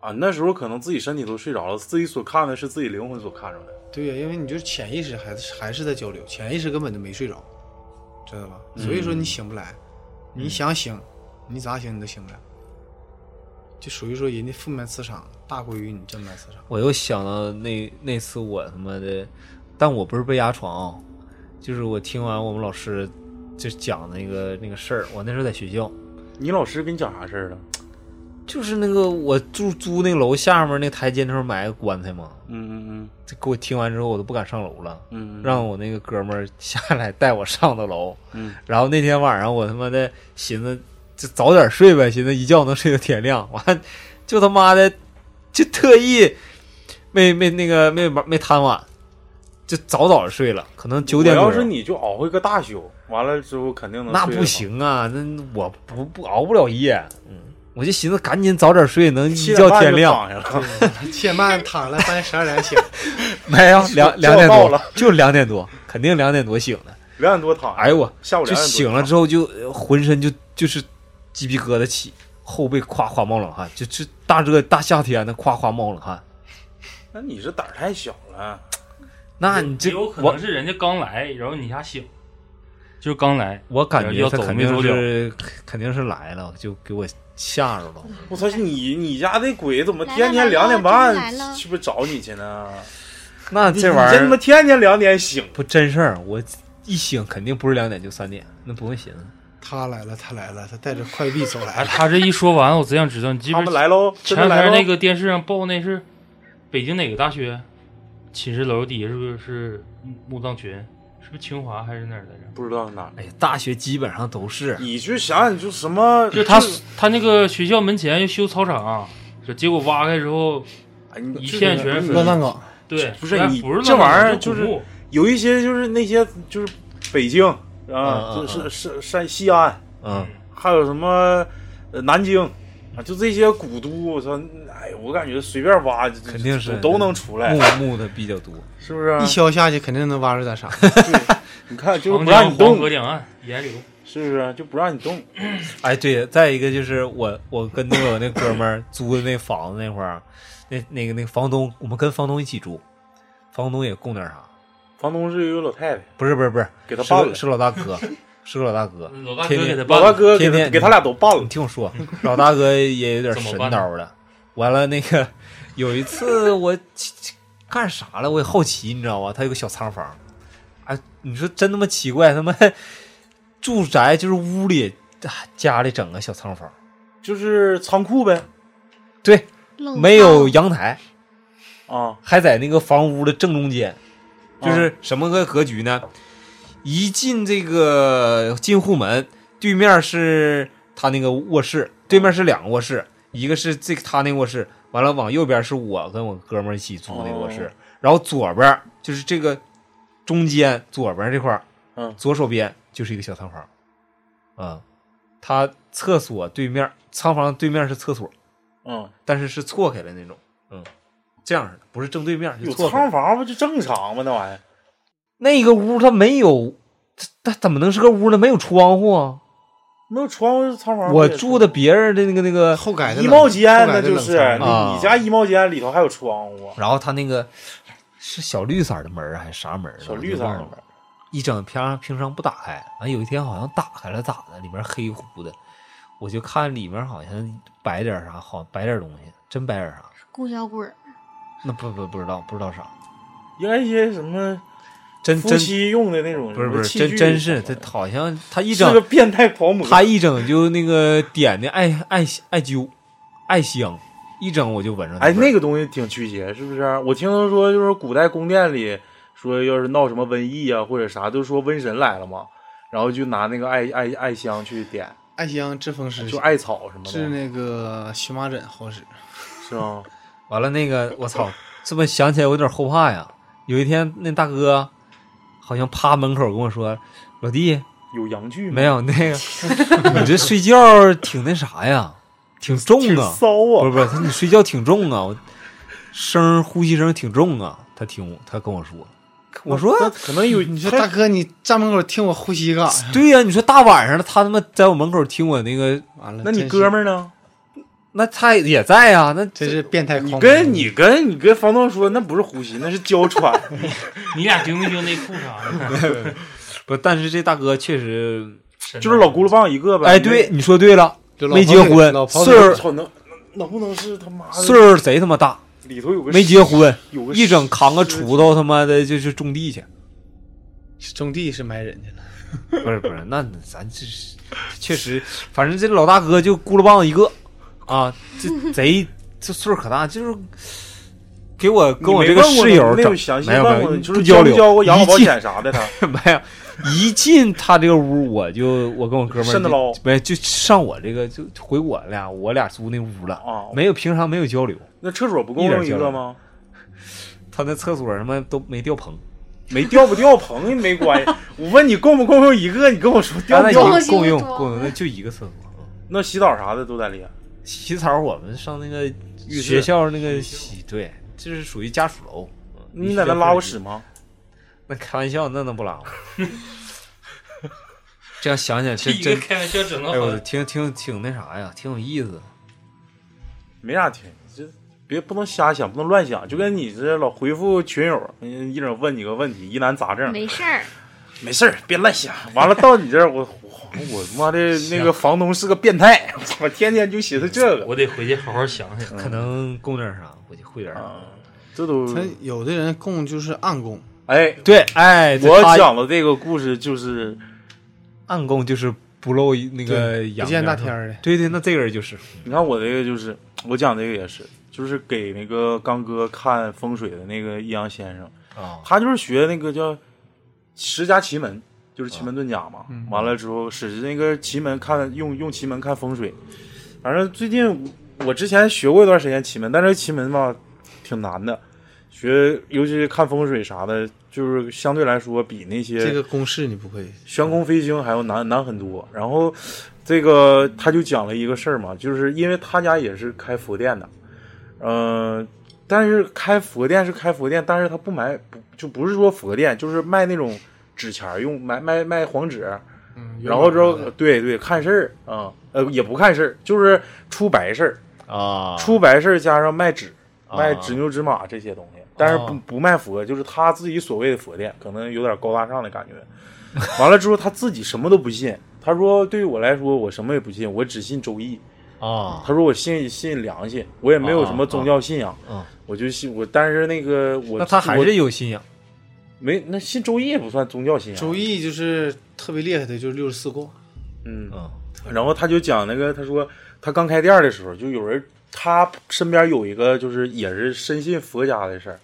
啊，那时候可能自己身体都睡着了，自己所看的是自己灵魂所看出来的。对呀、因为你就是潜意识还是还是在交流，潜意识根本就没睡着，知道吧？所以说你醒不来，你想醒，你咋醒你都醒不来，就属于说人家负面磁场大过于你正面磁场。我又想到那那次我他妈的，但我不是被压床啊，就是我听完我们老师就讲那个那个事儿，我那时候在学校，你老师跟你讲啥事儿了？就是那个我住租那楼下面那台阶那块儿埋个棺材嘛，嗯嗯嗯这给我听完之后我都不敢上楼了，嗯嗯，让我那个哥们儿下来带我上的楼，嗯，然后那天晚上我他妈的寻思就早点睡呗，寻思一觉能睡到天亮，完就他妈的就特意没没那个没没贪晚，就早早的睡了，可能九点多。我要是你就熬一个大宿，完了之后肯定能那不行啊，那我不不熬不了夜，嗯，我就寻思赶紧早点睡，能一觉天亮。躺下了。七点半躺下来，半夜十二点醒。没有两两点多，就两点多，肯定两点多醒的。两点多躺下，哎呦我，下午就两点多躺醒了之后就呃浑身就就是鸡皮疙瘩起，后背夸夸冒冷汗，就这大热大夏天的夸夸冒冷汗。那你这胆儿太小了。那你这有可我能是人家刚来，然后你一下醒，就是刚来，我感觉他肯定是肯定是来了，就给我吓着了。我操，你你家那鬼怎么天天两点半来了是不是找你去呢？那这玩意儿你他妈天天两点醒，不真事儿，我一醒肯定不是两点就三点，那不用寻思。他来了，他来了，他带着快递走来哎，了。他这一说完，我只想知道，你记不他记们来喽，真的来喽前两天那。个电视上报那是北京哪个大学？寝室楼底下是不是是墓葬群？是不是清华还是哪儿来着？不知道是哪儿，哎呀，大学基本上都是你去想想，就什么，就他他那个学校门前要修操场，说结果挖开之后，一片全是乱葬岗，对，哎不是你这玩意儿就是有一些就是那些就是北京啊，就是是山西安，嗯，还有什么呃南京啊，就这些古都，我操，哎，我感觉随便挖，肯定是都都能出来，木木的比较多。是不是？一敲下去肯定能挖出点啥。你看，就是不让你动河，两岸沿流。是不是？就不让你动。哎，对，再一个就是我我跟那个我那哥们儿租的那房子那块儿，那那个那个房东，我们跟房东一起住，房东也供点啥？房东是一个老太太，不是不是不是，给他办了是个老大哥，是个老大哥。老大哥天天给他办，老大哥给天天他给他俩都办了你。听我说，老大哥也有点神叨的。完了，那个有一次我干啥了？我也好奇，你知道吧？他有个小仓房，哎，你说真他妈奇怪，他妈 住宅就是屋里啊家里整个小仓房，就是仓库呗。对，没有阳台，啊，还在那个房屋的正中间，啊就是什么个格局呢？一进这个进户门，对面是他那个卧室，对面是两个卧室，一个是这个他那个卧室，完了往右边是我跟我哥们儿一起租那个卧室，哦。然后左边就是这个中间左边这块儿，嗯。左手边就是一个小仓房，啊、他厕所对面仓房对面是厕所，嗯，但是是错开的那种，嗯，这样不是正对面，有。仓房不就正常吗？那玩意儿那个屋它没有，它它怎么能是个屋呢？没有窗户啊！没有窗户，仓房我住的别人的那个那个，后改的衣帽间，那就是你家衣帽间里头还有窗户，然后它那个是小绿色的门儿还是啥门？小绿色的门一整平平常不打开，完有一天好像打开了，咋的？里面黑乎的，我就看里面好像摆点啥，好摆点东西，真摆点啥？供销鬼儿，那不不不知道不知道啥，应该一些什么夫真真妻用的那种不是不是真真是他好像他一整是个变态狂魔。他一整就那个点的艾艾艾灸艾香，一整我就闻着它哎，味儿那个东西挺驱邪，是不是？我听他说，就是古代宫殿里说，要是闹什么瘟疫啊或者啥，都说瘟神来了嘛，然后就拿那个艾艾艾香去点，艾香治风湿，就艾草什么的，治那个荨麻疹好使。是吗？完了那个 我操，这么想起来我有点后怕呀。有一天那大哥好像趴门口跟我说：“老弟，有阳具？没有那个，你这睡觉挺那啥呀，挺重啊。”骚啊！不是不是，他说你睡觉挺重啊，我声呼吸声挺重啊。他听我，他跟我说，我说可能有，你说大哥，你站门口听我呼吸干啥呀？对呀、你说大晚上的，他他妈在我门口听我那个，完了，那你哥们儿呢？那他也在啊、那真是变态狂你魔。跟你跟你跟房东说，那不是呼吸，那是娇喘。你俩丢没丢内裤啥的？不，但是这大哥确实，就是老轱辘棒一个呗。哎，对，你说对了，就老没结婚岁数操，能能不能是他妈的岁数贼他妈大，里头有个没结婚，有个一整扛个锄头，他妈的就去种地去。种地是埋人去了，不是不是，那咱这是确实，反正这老大哥就咕噜棒子一个啊，这 贼这岁数可大，就是给我跟我这个室友整没有详细问过，就是不交流，交过养老保险啥的，他 没有，一进他这个屋，我就我跟我哥们儿没就上我这个就回我俩我俩租那屋了，啊，没有平常没有交流，那厕所不够用一个吗？他那厕所什么都没吊棚，没吊不吊棚没关系。我问你够不够用一个，你跟我说吊那不掉一够用个共用共用，那就一个厕所。那洗澡啥的都在里。洗澡我们上那个学校那个洗，对，这是属于家属楼。嗯你在那拉过屎？吗？那开玩笑，那能不拉吗？这样想想，这这真，开玩笑整到哎呦，好挺挺挺那啥呀，挺有意思。没啥听，这别不能瞎想，不能乱想，就跟你这老回复群友，嗯一整问你个问题，疑难杂症，没事儿，没事儿，别乱想。完了到你这儿，我我我他妈的那个房东是个变态，我天天就寻思这个我得回去好好想想。可能供点啥，我就会点啥。啊，这都他有的人供就是暗供，哎，对，哎，我讲的这个故事就是暗供就是不露那个对阳不见大天的。对对，那这个人就是你看我这个就是，我讲这个也是，就是给那个刚哥看风水的那个易阳先生，啊，他就是学那个叫十家奇门，就是奇门遁甲嘛。完了之后使那个奇门看用用奇门看风水，反正最近我之前学过一段时间奇门，但是奇门吧挺难的，学尤其是看风水啥的，就是相对来说比那些这个公式你不会，悬空飞星还要难难很多。然后这个他就讲了一个事儿嘛，就是因为他家也是开佛店的，嗯、但是开佛店是开佛店，但是他不买不就不是说佛店，就是卖那种纸钱用，卖卖卖黄纸，嗯然后之后对对看事儿啊，呃也不看事儿，就是出白事儿，啊，出白事儿加上卖纸。啊卖纸牛纸马这些东西，但是不哦不卖佛，就是他自己所谓的佛店，可能有点高大上的感觉。完了之后，他自己什么都不信。他说：“对于我来说，我什么也不信，我只信周易。啊，他说我信信良心，我也没有什么宗教信仰，啊，我就信我。但是那个我那他还我是有信仰没那信周易也不算宗教信仰。周易就是特别厉害的，就是六十四卦。嗯，嗯然后他就讲那个，他说他刚开店的时候，就有人他身边有一个就是也是深信佛家的事儿，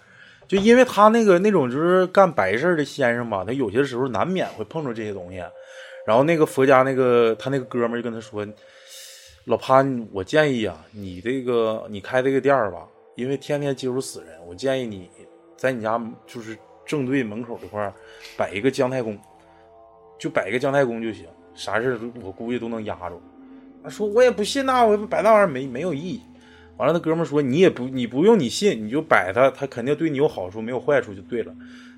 就因为他那个那种就是干白事儿的先生吧，他有些时候难免会碰着这些东西。然后那个佛家那个他那个哥们儿就跟他说：“老潘，我建议啊，你这个你开这个店儿吧，因为天天接触死人，我建议你在你家就是正对门口这块儿摆一个姜太公，就摆一个姜太公就行，啥事儿我估计都能压住。”他说：“我也不信呐、我摆那玩意儿没没有意义。”完了，那哥们儿说：“你也不你不用你信，你就摆它，它肯定对你有好处，没有坏处就对了。”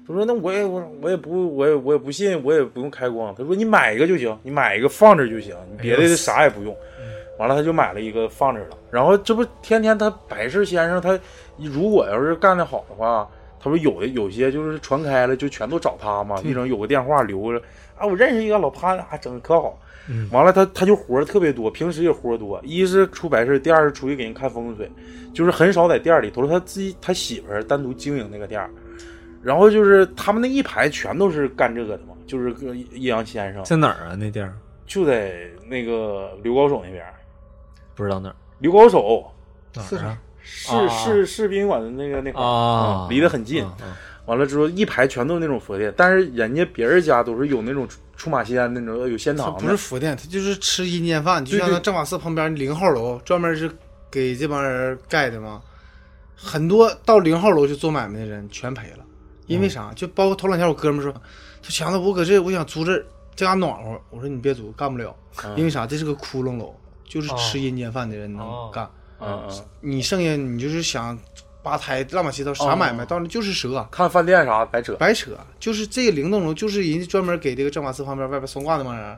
他说：“那我也我我也不我也我也不信，我也不用开光。”他说：“你买一个就行，你买一个放这儿就行，你别的啥也不用。”完了，他就买了一个放这儿了。然后这不天天他白事先生他如果要是干得好的话，他说有的有些就是传开了，就全都找他嘛。一整有个电话留着啊，我认识一个老潘啊，整的可好。完了他他就活儿特别多，平时也活儿多。一是出白事，第二是出去给人看风水，就是很少在店里，都是他自己他媳妇儿单独经营那个店儿。然后就是他们那一排全都是干这个的嘛，就是个易阳先生在哪儿啊？那店儿就在那个刘高手那边。不知道哪儿刘高手哪儿啊？是啊是是宾馆的那个那块儿啊，嗯离得很近。啊啊完了之后一排全都是那种佛殿，但是人家别人家都是有那种出出马仙那种有仙它堂的，不是佛殿，他就是吃阴间饭，就像那正法寺旁边零号楼，专门是给这帮人盖的嘛。很多到零号楼去做买卖的人全赔了，因为嗯。啥？就包括头两天我哥们说，他强子我搁这我想租这这嘎暖和，我说你别租，干不了，嗯。因为啥？这是个窟窿楼，就是吃阴间饭的人能哦。干。嗯嗯，你剩下你就是想吧台乱八七糟啥买卖，哦到那就是折。看饭店啥白扯。白扯，就是这个灵动楼，就是人家专门给这个正法寺旁边外边松挂那帮人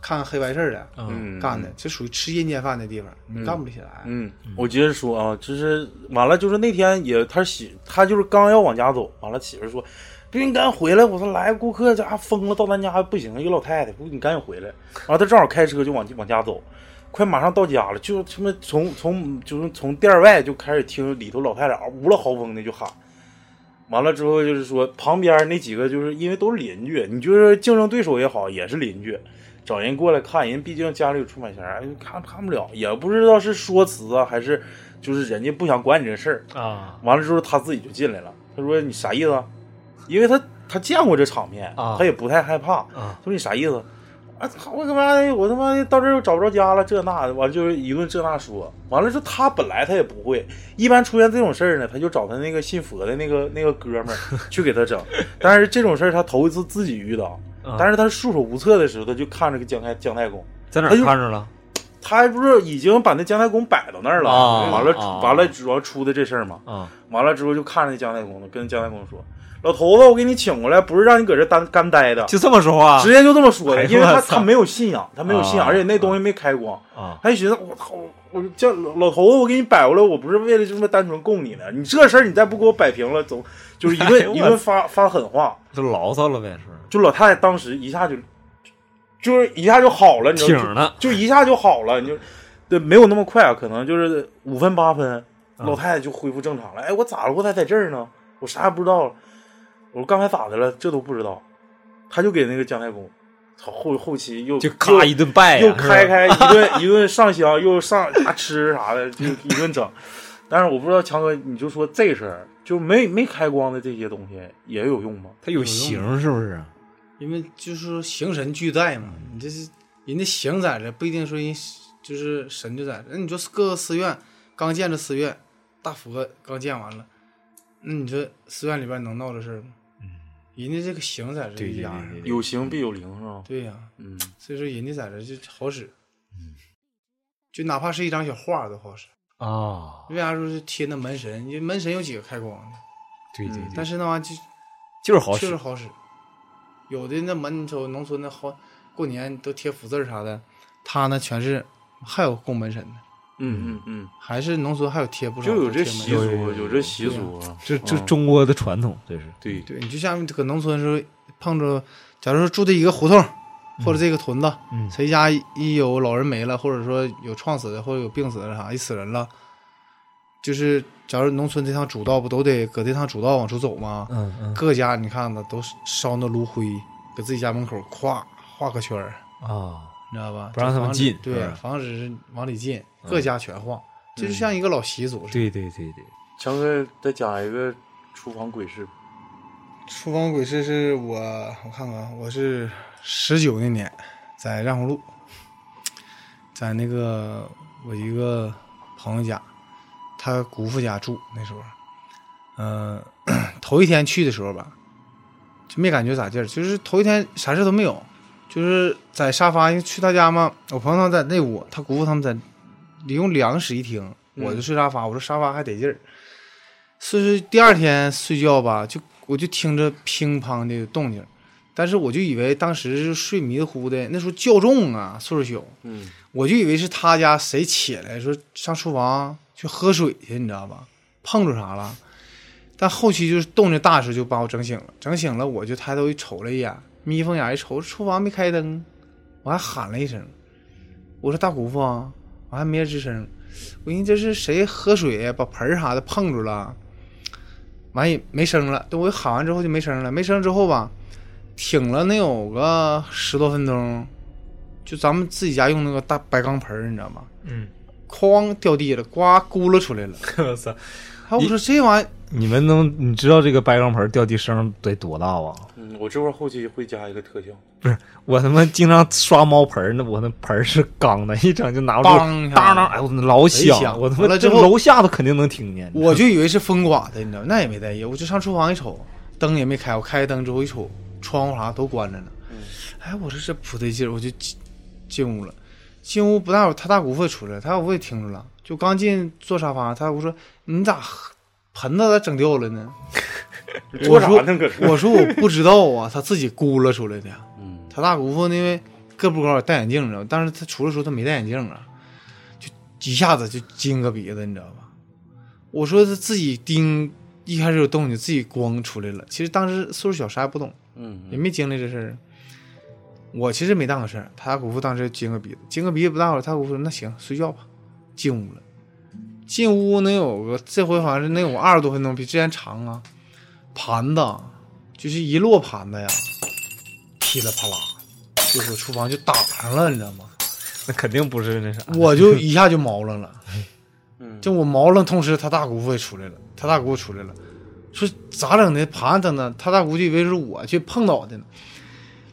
看黑白事儿的，嗯，干的，这属于吃阴间饭的地方，你干不起来。嗯，我接着说啊，就是完了，就是那天也他媳他就是刚要往家走，完了媳妇说，不你赶紧回来，我说来顾客家疯了，到咱家不行，一个老太太，不你赶紧回来。完了他正好开车就往往家走，快马上到家了，就他妈从从就是从店外就开始听里头老太太呜了嚎风的就喊。完了之后就是说，旁边那几个就是因为都是邻居，你就是竞争对手也好，也是邻居，找人过来看，人毕竟家里有出马仙，哎，看看不了，也不知道是说辞啊，还是就是人家不想管你这事儿。啊完了之后他自己就进来了，他说你啥意思啊？因为他他见过这场面，啊他也不太害怕。啊他说你啥意思？啊，我他妈的，我他妈的到这儿又找不着家了，这那的，完了就是一顿这那说。完了之后，他本来他也不会，一般出现这种事儿呢，他就找他那个信佛的那个那个哥们儿 去给他整。但是这种事儿他头一次自己遇到，啊但是他束手无策的时候，他就看着个姜太姜太公，在哪儿他看着了？他还不是已经把那姜太公摆到那儿了，啊完了啊完了主要出的这事儿嘛，啊完了之后就看着那姜太公了，跟姜太公说：“老头子，我给你请过来，不是让你搁这单干待的。”就这么说话直接就这么说的，因为他他没有信仰，他没有信仰，啊而且那东西没开光，啊他就寻思我操，我叫老头子，我给你摆过来，我不是为了这么单纯供你的，你这事儿你再不给我摆平了，走就是一顿一顿发发狠话，就牢骚了呗，是就老太太当时一下就就是一下就好了，你知道吗？就就一下就好了，你就对没有那么快啊，可能就是五分八分，啊老太太就恢复正常了。哎，我咋了？我咋在这儿呢？我啥也不知道了。我说刚才咋的了？这都不知道。他就给那个姜太公，操后后期又就咔一顿拜呀又开开一顿一顿上香，又上啥吃啥的，就一顿整。但是我不知道强哥，你就说这事儿，就没没开光的这些东西也有用吗？它有形是不是？因为就是说形神俱在嘛，你这是人家形在这，不一定说人就是神就在这。那你说各个寺院刚建的寺院，大佛刚建完了，那你说寺院里边能闹这事儿吗？人家这个形在这一家儿对对有形必有灵，是吧？对呀、嗯，所以说人家在这就好使，嗯就哪怕是一张小画都好使。啊，为啥说是贴那门神？因为门神有几个开光的，对对对，但是那玩意儿就就是好使确实好使。有的那门，你瞅农村的好过年都贴福字啥的，他那全是还有供门神的，嗯嗯嗯，还是农村还有贴不少，就有这习俗，有这习俗啊。这这嗯。中国的传统，这是。对，对你就像搁农村时候碰着，假如说住在一个胡同或者这个屯子，嗯。谁家一有老人没了，或者说有撞死的，或者有病死的啥，一死人了，就是假如农村这趟主道不都得搁这趟主道往出走吗？嗯嗯。各家你看着都烧那炉灰，搁自己家门口咵画个圈儿，啊，你知道吧？不让他们进对防止往里进，嗯各家全晃，就是像一个老习俗似的。对对对对，强哥再讲一个厨房鬼事。厨房鬼事是我，我看看，我是十九那年在让湖路，在那个我一个朋友家，他姑父家住那时候，嗯、头一天去的时候吧，就没感觉咋地儿，就是头一天啥事都没有，就是在沙发，因为去他家嘛，我朋友他们在那屋，他姑父他们在里用两室一厅，我就睡沙发，我说沙发还得劲儿。所以说第二天睡觉吧，就我就听着乒乓的动静，但是我就以为当时是睡迷糊的，那时候较重啊，岁数小，嗯我就以为是他家谁起来说上厨房去喝水去，你知道吧？碰着啥了？但后期就是动静大的时候就把我整醒了，整醒了我就抬头一瞅了一眼，眯缝眼一瞅，厨房没开灯，我还喊了一声，我说大姑父啊，我还没人吱声，我寻思这是谁喝水，把盆儿啥的碰住了，完也没声了。等我喊完之后就没声了，没声之后吧，挺了能有个十多分钟，就咱们自己家用那个大白钢盆儿，你知道吗？嗯，哐掉地了，呱咕噜出来了。我操！哎，我说这玩意儿你们能你知道这个白钢盆掉地声得多大啊？嗯，我这会儿后期会加一个特效。不是我他妈经常刷猫盆儿，那我那盆儿是钢的，一整就拿不住，梆一下当当，哎我老响，我他妈这楼下都肯定能听见。我就以为是风刮的，你知道，那也没在意。我就上厨房一瞅，灯也没开，我开灯之后一瞅，窗户啥都关着呢。哎，我说这不对劲儿，我就进进屋了。进屋不大会儿，他大姑父也出来了，他大姑父也听着了，就刚进坐沙发，他大姑说：“你咋盆子咋整掉了呢？”做啥呢？搁这？我说我不知道啊，他自己咕噜出来的。嗯他大姑父因为个不高，戴眼镜，你知道吗，但是他出来的时候他没戴眼镜啊，就一下子就惊个鼻子，你知道吧？我说他自己叮，一开始有动静，自己咣出来了。其实当时岁数小，啥也不懂，嗯也没经历这事儿。我其实没当回事儿，他姑父当时惊个鼻子，惊个鼻子不大会儿，他姑父说那行睡觉吧，进屋了。进屋能有个这回好像是能有二十多分钟，比之前长啊。盘子就是一摞盘子呀，噼里啪啦，就是厨房就打上了，你知道吗？那肯定不是那啥。我就一下就毛愣了，嗯，就我毛愣，同时他大姑父也出来了，他大姑父出来了，说咋整的？盘子呢？他大姑就以为是我去碰倒的呢。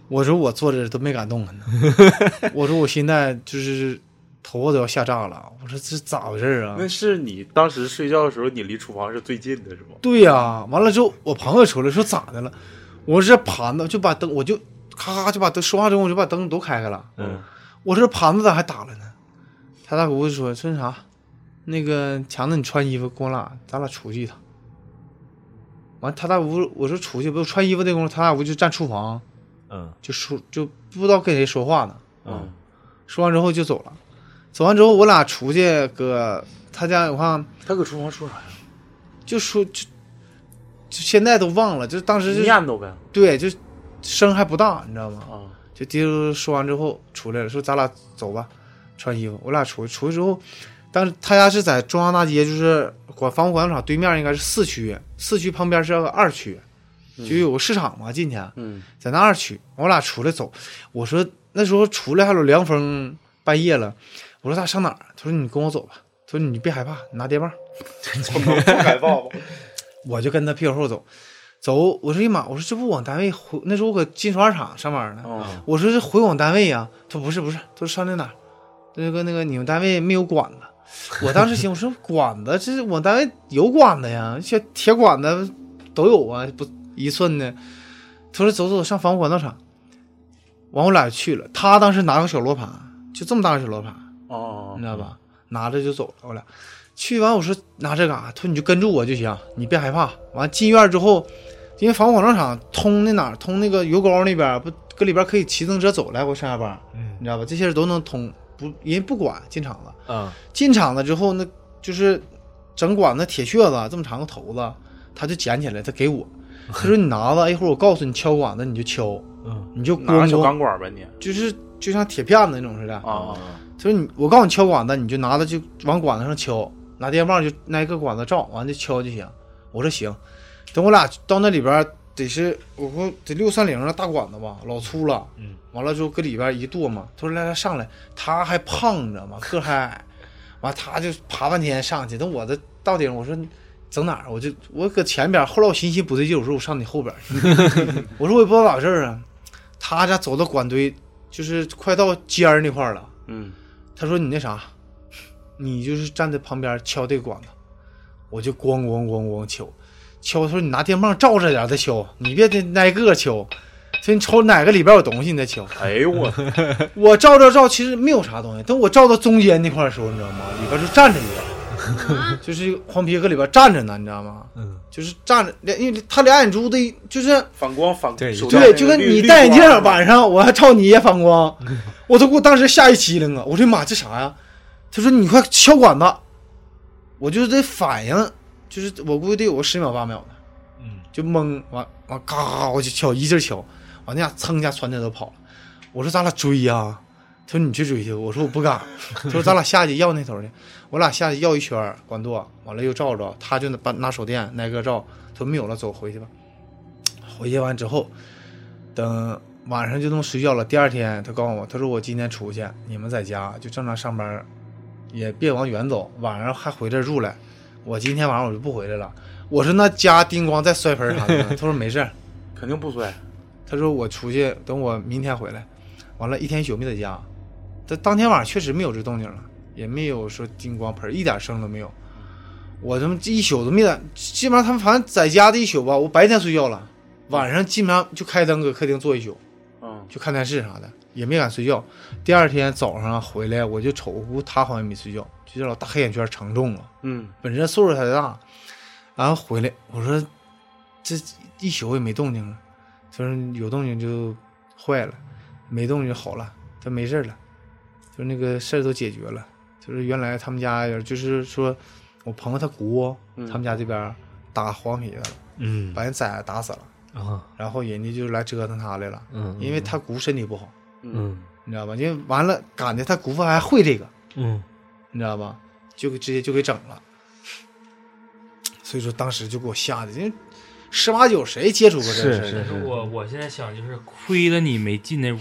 我说我坐着都没敢动弹呢。我说我现在就是头发都要吓炸了。我说这咋回事啊？那是你当时睡觉的时候，你离厨房是最近的，是吗？对呀、完了之后我朋友出来说咋的了？我说这盘子就把灯，我就咔咔就把灯说话之后我就把灯都开开了。嗯，我说这盘子咋还打了呢？他大姑就说说那啥，那个强子你穿衣服跟我俩咱俩出去一趟。完他大姑我说出去不穿衣服那功夫，他大姑就站厨房嗯就说就不知道跟谁说话呢。嗯说完之后就走了，走完之后我俩出去搁他家我看他搁厨房说啥呀？就说就就现在都忘了，就当时就念叨呗。对就声还不大，你知道吗？啊，就爹叔说完之后出来了，说咱俩走吧，穿衣服。我俩出去，出去之后，当时他家是在中央大街，就是管防护广场对面，应该是四区，四区旁边是个二区，就有个市场嘛，进去嗯在那二区。我俩出来走，我说那时候出来还有凉风，半夜了，我说咱上哪儿？他说你跟我走吧，他说你别害怕，你拿电棒。不害怕吧？我就跟他屁股后走，走。我说哎呀妈，我说这不往单位回？那时候我搁金属二厂上班呢。啊，我说是回往单位呀、他说不是不是，他说上那哪儿？那个那个你们单位没有管子。我当时寻思，我说管子，这是我单位有管子呀，这铁管子都有啊，不一寸的。他说走走上防护管道厂，完我俩就去了。他当时拿个小罗盘，就这么大个小罗盘，哦你知道吧？拿着就走了。我俩去完，我说拿这干啥？他说你就跟着我就行，你别害怕。完进院之后，因为防火广场厂通那哪儿通那个油沟那边，不搁里边可以骑自行车走来回上下班，嗯你知道吧？这些人都能通，不人不管进厂子。啊进厂子之后，那就是整管子铁屑子这么长个头子，他就捡起来，他给我，他说你拿着，一会儿我告诉你敲管子你就敲，嗯你就拿个小钢管吧你。就是就像铁片子那种似的。啊，他说你，我告诉你敲管子，你就拿着就往管子上敲，拿电棒就挨个管子照，完就敲就行。我说行。等我俩到那里边得是我说得六三零的大管子吧，老粗了。嗯。完了之后搁里边一剁嘛，他说来来上来，他还胖，你知道吗？个还矮，完他就爬半天上去。等我这到顶，我说整哪儿？我就我搁前边，后来我寻思不对劲，我说我上你后边去。我说我也不知道咋回事儿啊。他家走到管堆，就是快到尖儿那块儿了。嗯他说你那啥，你就是站在旁边敲这个管子，我就咣咣咣咣敲，敲。他说你拿电棒照着点再敲，你别得挨个敲。说你瞅哪个里边有东西你再敲。哎呦我，我照照照，其实没有啥东西。等我照到中间那块儿的时候，你知道吗？里边就站着一个，就是黄皮搁里边站着呢，你知道吗？嗯，就是站着，连因为他俩眼珠子就是反光反对对，就跟你戴眼镜晚上我还照你也反光，我都给我当时吓一激灵啊！我说妈，这啥呀？他说你快敲管子，我就这反应，就是我估计得有个十秒八秒的，嗯，就懵完完嘎我就敲一劲敲，完那家噌一下窜的都跑了。我说咱俩追呀、他说你去追去，我说我不敢。他说咱俩下去要那头去，我俩下去绕一圈儿管舵，完了又照照，他就把拿手电挨个照，他说没有了，走回去吧。回去完之后，等晚上就能睡觉了。第二天他告诉我，他说我今天出去，你们在家就正常上班，也别往远走，晚上还回这儿住来。我今天晚上我就不回来了。我说那家叮咣再摔盆啥的，他说没事。肯定不摔。他说我出去，等我明天回来。完了，一天一宿没在家。他当天晚上确实没有这动静了，也没有说叮咣盆，一点声都没有。我他妈这一宿都没在，基本上他们反正在家的一宿吧，我白天睡觉了，晚上基本上就开灯搁客厅坐一宿，嗯就看电视啥的，也没敢睡觉。第二天早上回来，我就瞅乎他好像没睡觉，就这老大黑眼圈成重了。嗯本身岁数太大，然后回来我说这一宿也没动静了，他说有动静就坏了，没动静就好了，他没事了，就那个事儿都解决了。就是原来他们家有，就是说我朋友他姑，嗯他们家这边打黄皮子了，嗯把人崽子打死了，啊然后人家就来折腾他来了，嗯，因为他姑身体不好，嗯你知道吧？因为完了赶的他姑父还会这个，嗯你知道吧？就给直接就给整了。所以说当时就给我吓的，因为十八九谁接触过这事儿？是但是我我现在想就是亏了你没进那屋，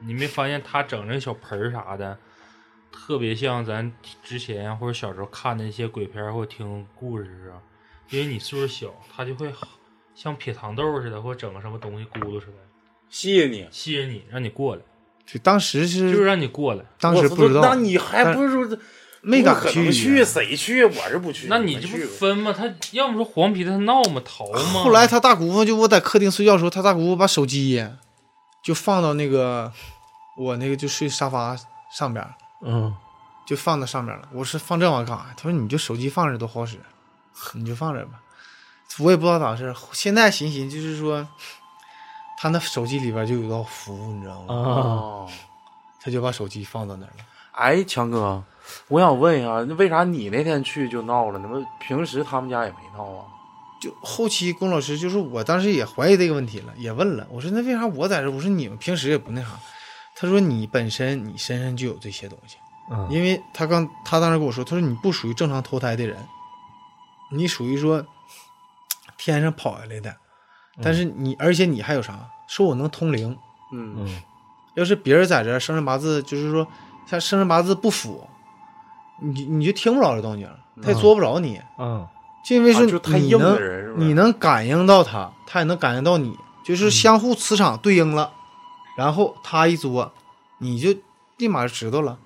你没发现他整那小盆儿啥的，特别像咱之前或者小时候看的一些鬼片或者听故事似的。因为你岁数小，他就会像撇糖豆似的，或者整个什么东西咕噜出来，吸引你。吸引你，让你过来，就当时是就是是让你过来。当时不知道，那你还不是没敢不去去，谁去？我是不去。那你这不分吗？他要么说黄皮子他闹嘛？逃嘛？后来他大姑父就我在客厅睡觉的时候，他大姑父把手机就放到那个我那个就睡沙发上边儿，嗯就放在上面了。我说放这玩意儿干啥？他说你就手机放着多好使，你就放着吧。我也不知道咋回事，现在寻寻就是说，他那手机里边就有道符，你知道吗？啊哦，他就把手机放到那儿了。哎，强哥，我想问一下，那为啥你那天去就闹了？那么平时他们家也没闹啊？就后期龚老师就是我当时也怀疑这个问题了，也问了，我说那为啥我在这？我说你们平时也不那啥。他说你本身你身上就有这些东西，嗯。因为他刚他当时跟我说，他说你不属于正常投胎的人，你属于说天上跑下来的，但是你而且你还有啥？说我能通灵，嗯。嗯。要是别人在这生辰八字，就是说像生辰八字不符，你你就听不着这动静，他也捉不着你。嗯。就因为是啊就太硬你能、的人是不是你能感应到他，他也能感应到你，就是相互磁场对应了，然后他一作，你就立马就知道了。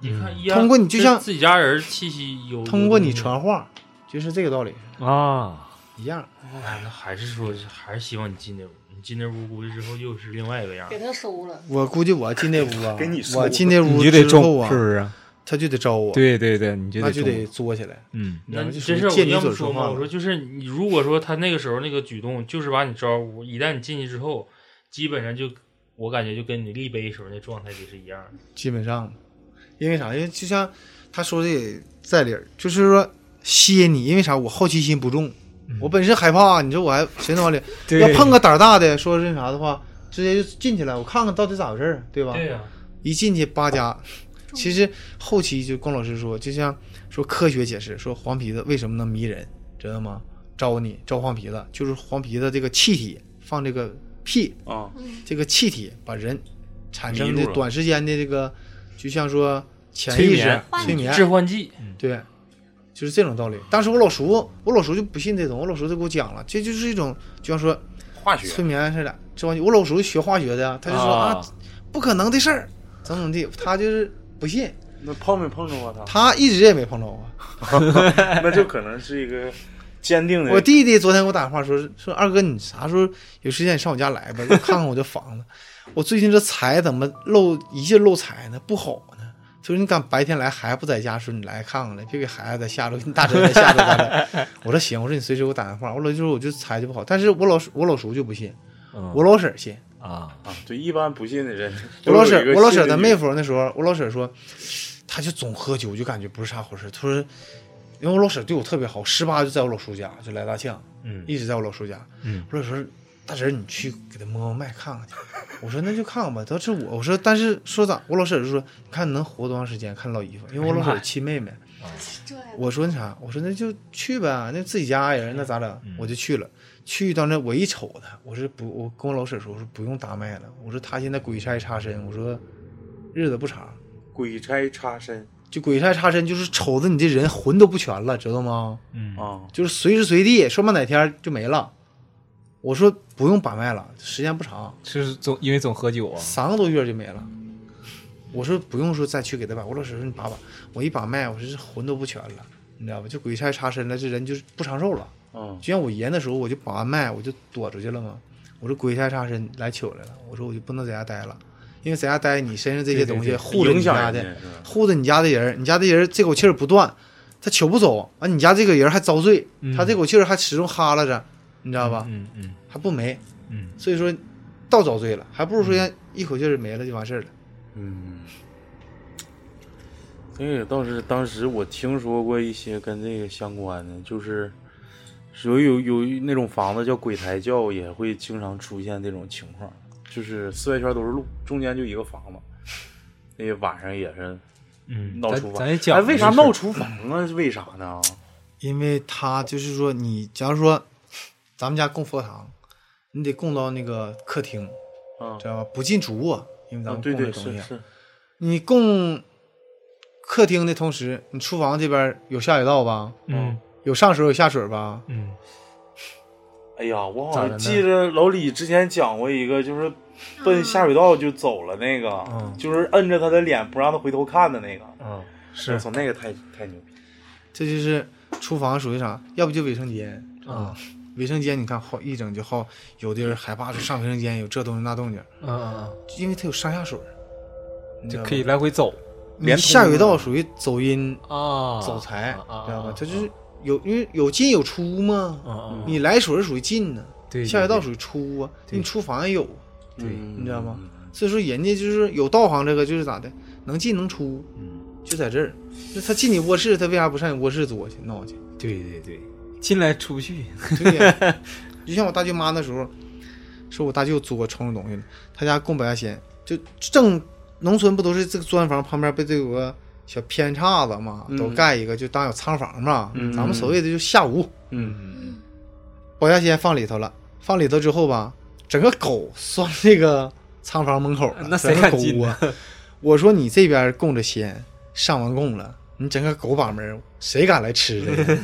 你看一，通过你就像自己家人气息有，通过你传话，就是这个道理，啊一样。哎，那还是说，还是希望你进那屋。你进那屋，估计之后又是另外一个样。给他收了。我估计我进那屋啊 给你，收我进那屋你就得之后中，啊是，不是？他就得招我，对对对，你就得中那就得作起来。嗯那真是我于借你要么说嘛。我说就是你，如果说他那个时候那个举动就是把你招呼，一旦你进去之后，基本上就我感觉就跟你立碑时候那状态就是一样的。基本上，因为啥？因为就像他说的在理儿，就是说吸引你，因为啥？我好奇心不重，我本身害怕，你说我还谁能往里？要碰个胆儿大的，说那啥的话，直接就进去了，我看看到底咋回事儿，对吧？对呀、一进去八家，其实后期就龚老师说，就像说科学解释，说黄皮子为什么能迷人，知道吗？招你招黄皮子，就是黄皮子这个气体放这个屁啊，这个气体把人产生的短时间的这个，就像说潜意识催眠，致幻剂，对，就是这种道理。当时我老叔，我老叔就不信这种，我老叔就给我讲了，这就是一种就像说化学。催眠似的。致幻剂，我老叔学化学的，他就说啊啊不可能的事儿，怎么怎么地，他就是不信，那碰没碰着过他？他一直也没碰着过。那就可能是一个坚定的。我弟弟昨天给我打电话说说二哥，你啥时候有时间你上我家来吧，看看我这房子。我最近这财怎么漏一切漏财呢？不好呢。他说你敢白天来，孩子不在家，说你来看看来，别给孩子吓着，给你大侄子吓着咱俩。我说行，我说你随时给我打电话。我老就说我就财就不好，但是我老我老叔就不信，嗯我老婶信。啊啊，对，一般不信的人，我老婶，我老婶儿在妹夫，那时候，我老婶说，他就总喝酒，就感觉不是啥好事。他说，因为我老婶对我特别好，十八就在我老叔家，就来大庆，嗯一直在我老叔家。嗯我老叔说，大侄儿你去给他摸摸脉看看去。我说那就看看吧。他说是我，我说但是说咋？我老婶就说，你看能活多长时间？看老姨夫，因为我老婶儿亲妹妹。这我说那啥，我说那就去呗，那自己家人那咋整？我就去了。去到那我一瞅他，我说不，我跟我老婶说，我说不用搭脉了，我说他现在鬼差插身，我说日子不长，鬼差插身就鬼差差身就是瞅着你这人魂都不全了，知道吗？嗯啊，就是随时随地说不定哪天就没了。我说不用把脉了，时间不长，是总因为总喝酒啊，三个多月就没了。我说不用说再去给他把，我老师说你把把，我一把脉，我说这魂都不全了，你知道吧？就鬼差插身了，这人就是不长寿了。嗯，就像我爷那时候，我就把完脉，我就躲出去了嘛。我说鬼差插身来取我来了，我说我就不能在家待了，因为在家待你身上这些东西护着家的？护着你家的人，你家的人这口气儿不断，他求不走，完你家这个人还遭罪，嗯他这口气儿还始终哈拉着，你知道吧？嗯嗯还不没，嗯所以说倒遭罪了，还不如说让一口气儿没了就完事儿了。嗯，这个倒是当时我听说过一些跟这个相关的，就是有有有那种房子叫鬼抬轿，也会经常出现这种情况。就是四外圈都是路，中间就一个房子。那晚上也是嗯，闹厨房，咱咱也讲哎，为啥闹厨房啊？是为啥呢？因为他就是说，你假如说咱们家供佛堂，你得供到那个客厅，啊知道吧？不进主卧，因为咱啊，们对对供这东西。是是，你供客厅的同时，你厨房这边有下水道吧？嗯有上水有下水吧？嗯哎呀，我好像记着老李之前讲过一个，就是奔下水道就走了那个，嗯。就是摁着他的脸不让他回头看的那个。嗯，我操，那个太太牛逼。这就是厨房属于啥？要不就卫生间。啊，卫生间你看好一整就好，有的人害怕说上卫生间有这动静那动静，嗯嗯因为它有上下水，就可以来回走你连下水道属于走阴啊走财，啊知道吧？它就是有因为有进有出嘛。你来水属于进呢，对，对下水道属于出啊。你出房也有，对嗯你知道吗？所以说人家就是有道行，这个就是咋的，能进能出，嗯，就在这儿。那他进你卧室，他为啥不上你卧室作去闹去？对对对，进来出不去，对呀，就像我大舅妈那时候，说我大舅作冲着东西了，他家供百家仙，就正农村不都是这个砖房旁边不都有个小偏岔子嘛，嗯都盖一个就当有仓房嘛。嗯咱们所谓的就下屋，嗯保家仙放里头了，放里头之后吧，整个狗拴那个仓房门口了，那谁整个敢进狗啊？我说你这边供着仙，上完供了，你整个狗把门，谁敢来吃了呀？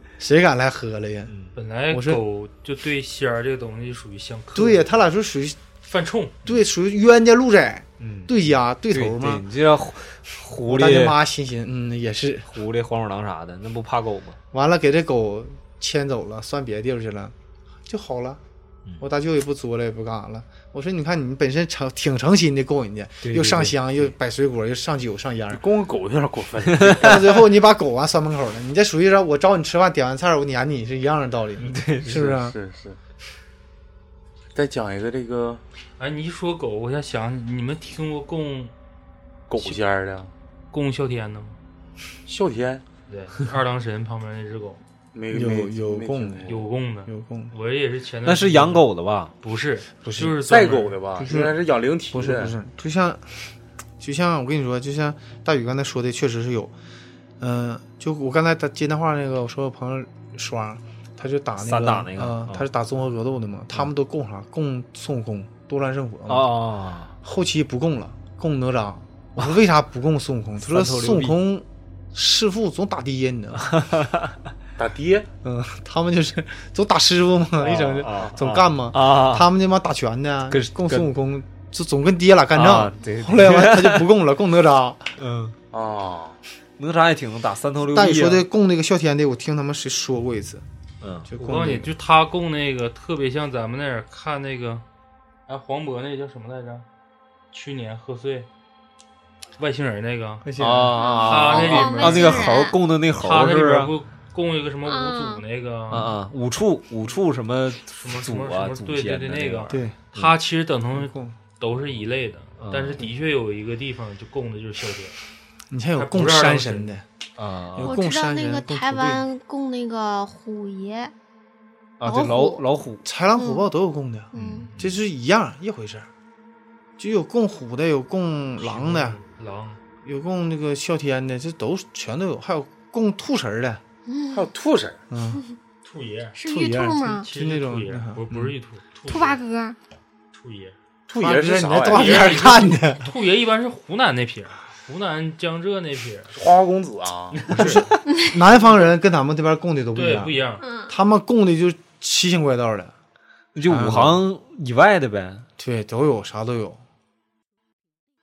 谁敢来喝了呀？本来我说狗就对仙儿这个东西属于相克，对呀，他俩就属于犯冲，对，属于冤家路窄，嗯，对家对对头嘛。你这要狐狸大舅、妈心寻，嗯，也是。狐狸、黄鼠狼啥的，那不怕狗吗？完了，给这狗牵走了，拴别的地儿去了，就好了。嗯我大舅也不作了，也不干啥了。我说，你看你本身诚挺诚心的供人家，又上香，又摆水果，又上酒上烟儿，供个狗有点过分。到最后你把狗完拴门口了，你这属于说我招你吃饭，点完菜我撵你是一样的道理，对，是不是啊？是是。再讲一个这个哎，你一说狗，我想想，你们听过供狗仙儿的？供哮天的吗？哮天，对，二郎神旁边那只狗。有没没没有供的有供的，有供的，我也是前段那是养，狗的吧？不是不是。就是带狗的吧？应该是养灵体的，不是不是，就像就像我跟你说，就像大宇刚才说的，确实是有。嗯、就我刚才他接电话那个，我说我朋友双，他就打那个散打那个啊嗯他是打综合格斗的嘛，他们都供啥？供孙悟空、多兰圣火嘛。啊，后期不供了，供哪吒。我说为啥不供孙悟空？他说孙悟空师傅总打爹，你知道吗？打爹，嗯，他们就是总打师傅嘛，一整就啊总干嘛。啊，他们那帮打拳的跟供孙悟空，就总跟爹俩干仗啊。对，后来完他就不供了，供哪吒。嗯，啊，哪吒也挺能打，三头六臂但你说的供那个哮天的，我听他们谁说过一次，我告诉你，就他供那个特别像咱们那儿看那个，哎，黄渤那叫什么来着？去年贺岁，外星人那个，啊啊他那里面啊，那个猴儿供的那猴他那里儿是不是？边不供一个什么五祖那个，啊啊，五处五处什么什么什祖啊祖么什么，对对先的那对那个，对他其实等同供。都是一类的，嗯但是的确有一个地方就供的就是哮天，你像有供是二郎神山神的，啊我知道那个台湾供那个虎爷，啊，对老虎老老虎。豺狼虎豹都有供的，嗯，这是一样一回事儿。就有供虎的，有供狼的，狼，有供那个哮天的，这都全都有，还有供兔神儿的，还有兔神，嗯，兔爷，是玉兔爷吗？是那种不不是玉兔，兔八哥，兔爷，兔爷是啥你在动画玩意儿？片儿 看的，兔爷一般是湖南那撇儿，湖南江浙那批人，花花公子啊，是 南方人跟咱们这边供的都不一对，样不，一样。嗯，他们供的就奇形怪道的，就五行以外的呗，对，都有啥都有。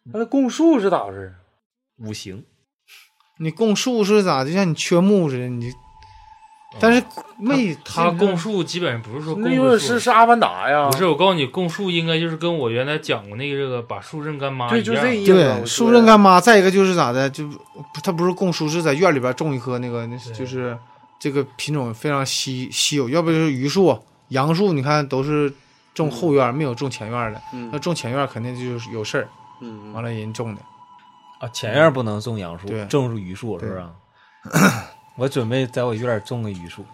那供树是咋回事？五行你供树是咋？就像你缺木似的，你，但是没他供述基本上不是说供那就是是是阿凡达呀，不是，我告诉你，供述应该就是跟我原来讲过那个这个把树认干妈对，一样。就这意思。对觉树认干妈。再一个就是咋的，就他不是供树，是在院里边种一棵那个，那是对就是这个品种非常稀稀有，要不就是榆树、杨树，你看都是种后院，没有种前院的。那嗯种前院肯定就是有事儿，嗯，完了人种的。啊，前院不能种杨树对，种榆树是不是？我准备在我院儿种个榆树，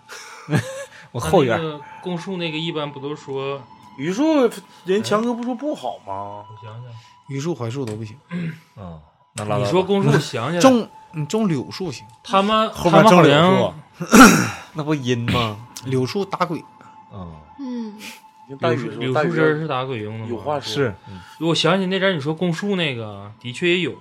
我后院他那个供树那个一般不都说榆树人强哥不说不好吗？我想想，榆树、槐树都不行，啊，那拉倒吧。你说公树想想，种你种柳树行，他们后他们好面种柳树，那不阴吗？柳树打鬼，啊，嗯，大柳树柳树枝儿是打鬼用的吗？有话说，是，我想起那阵儿你说供树那个，的确也有，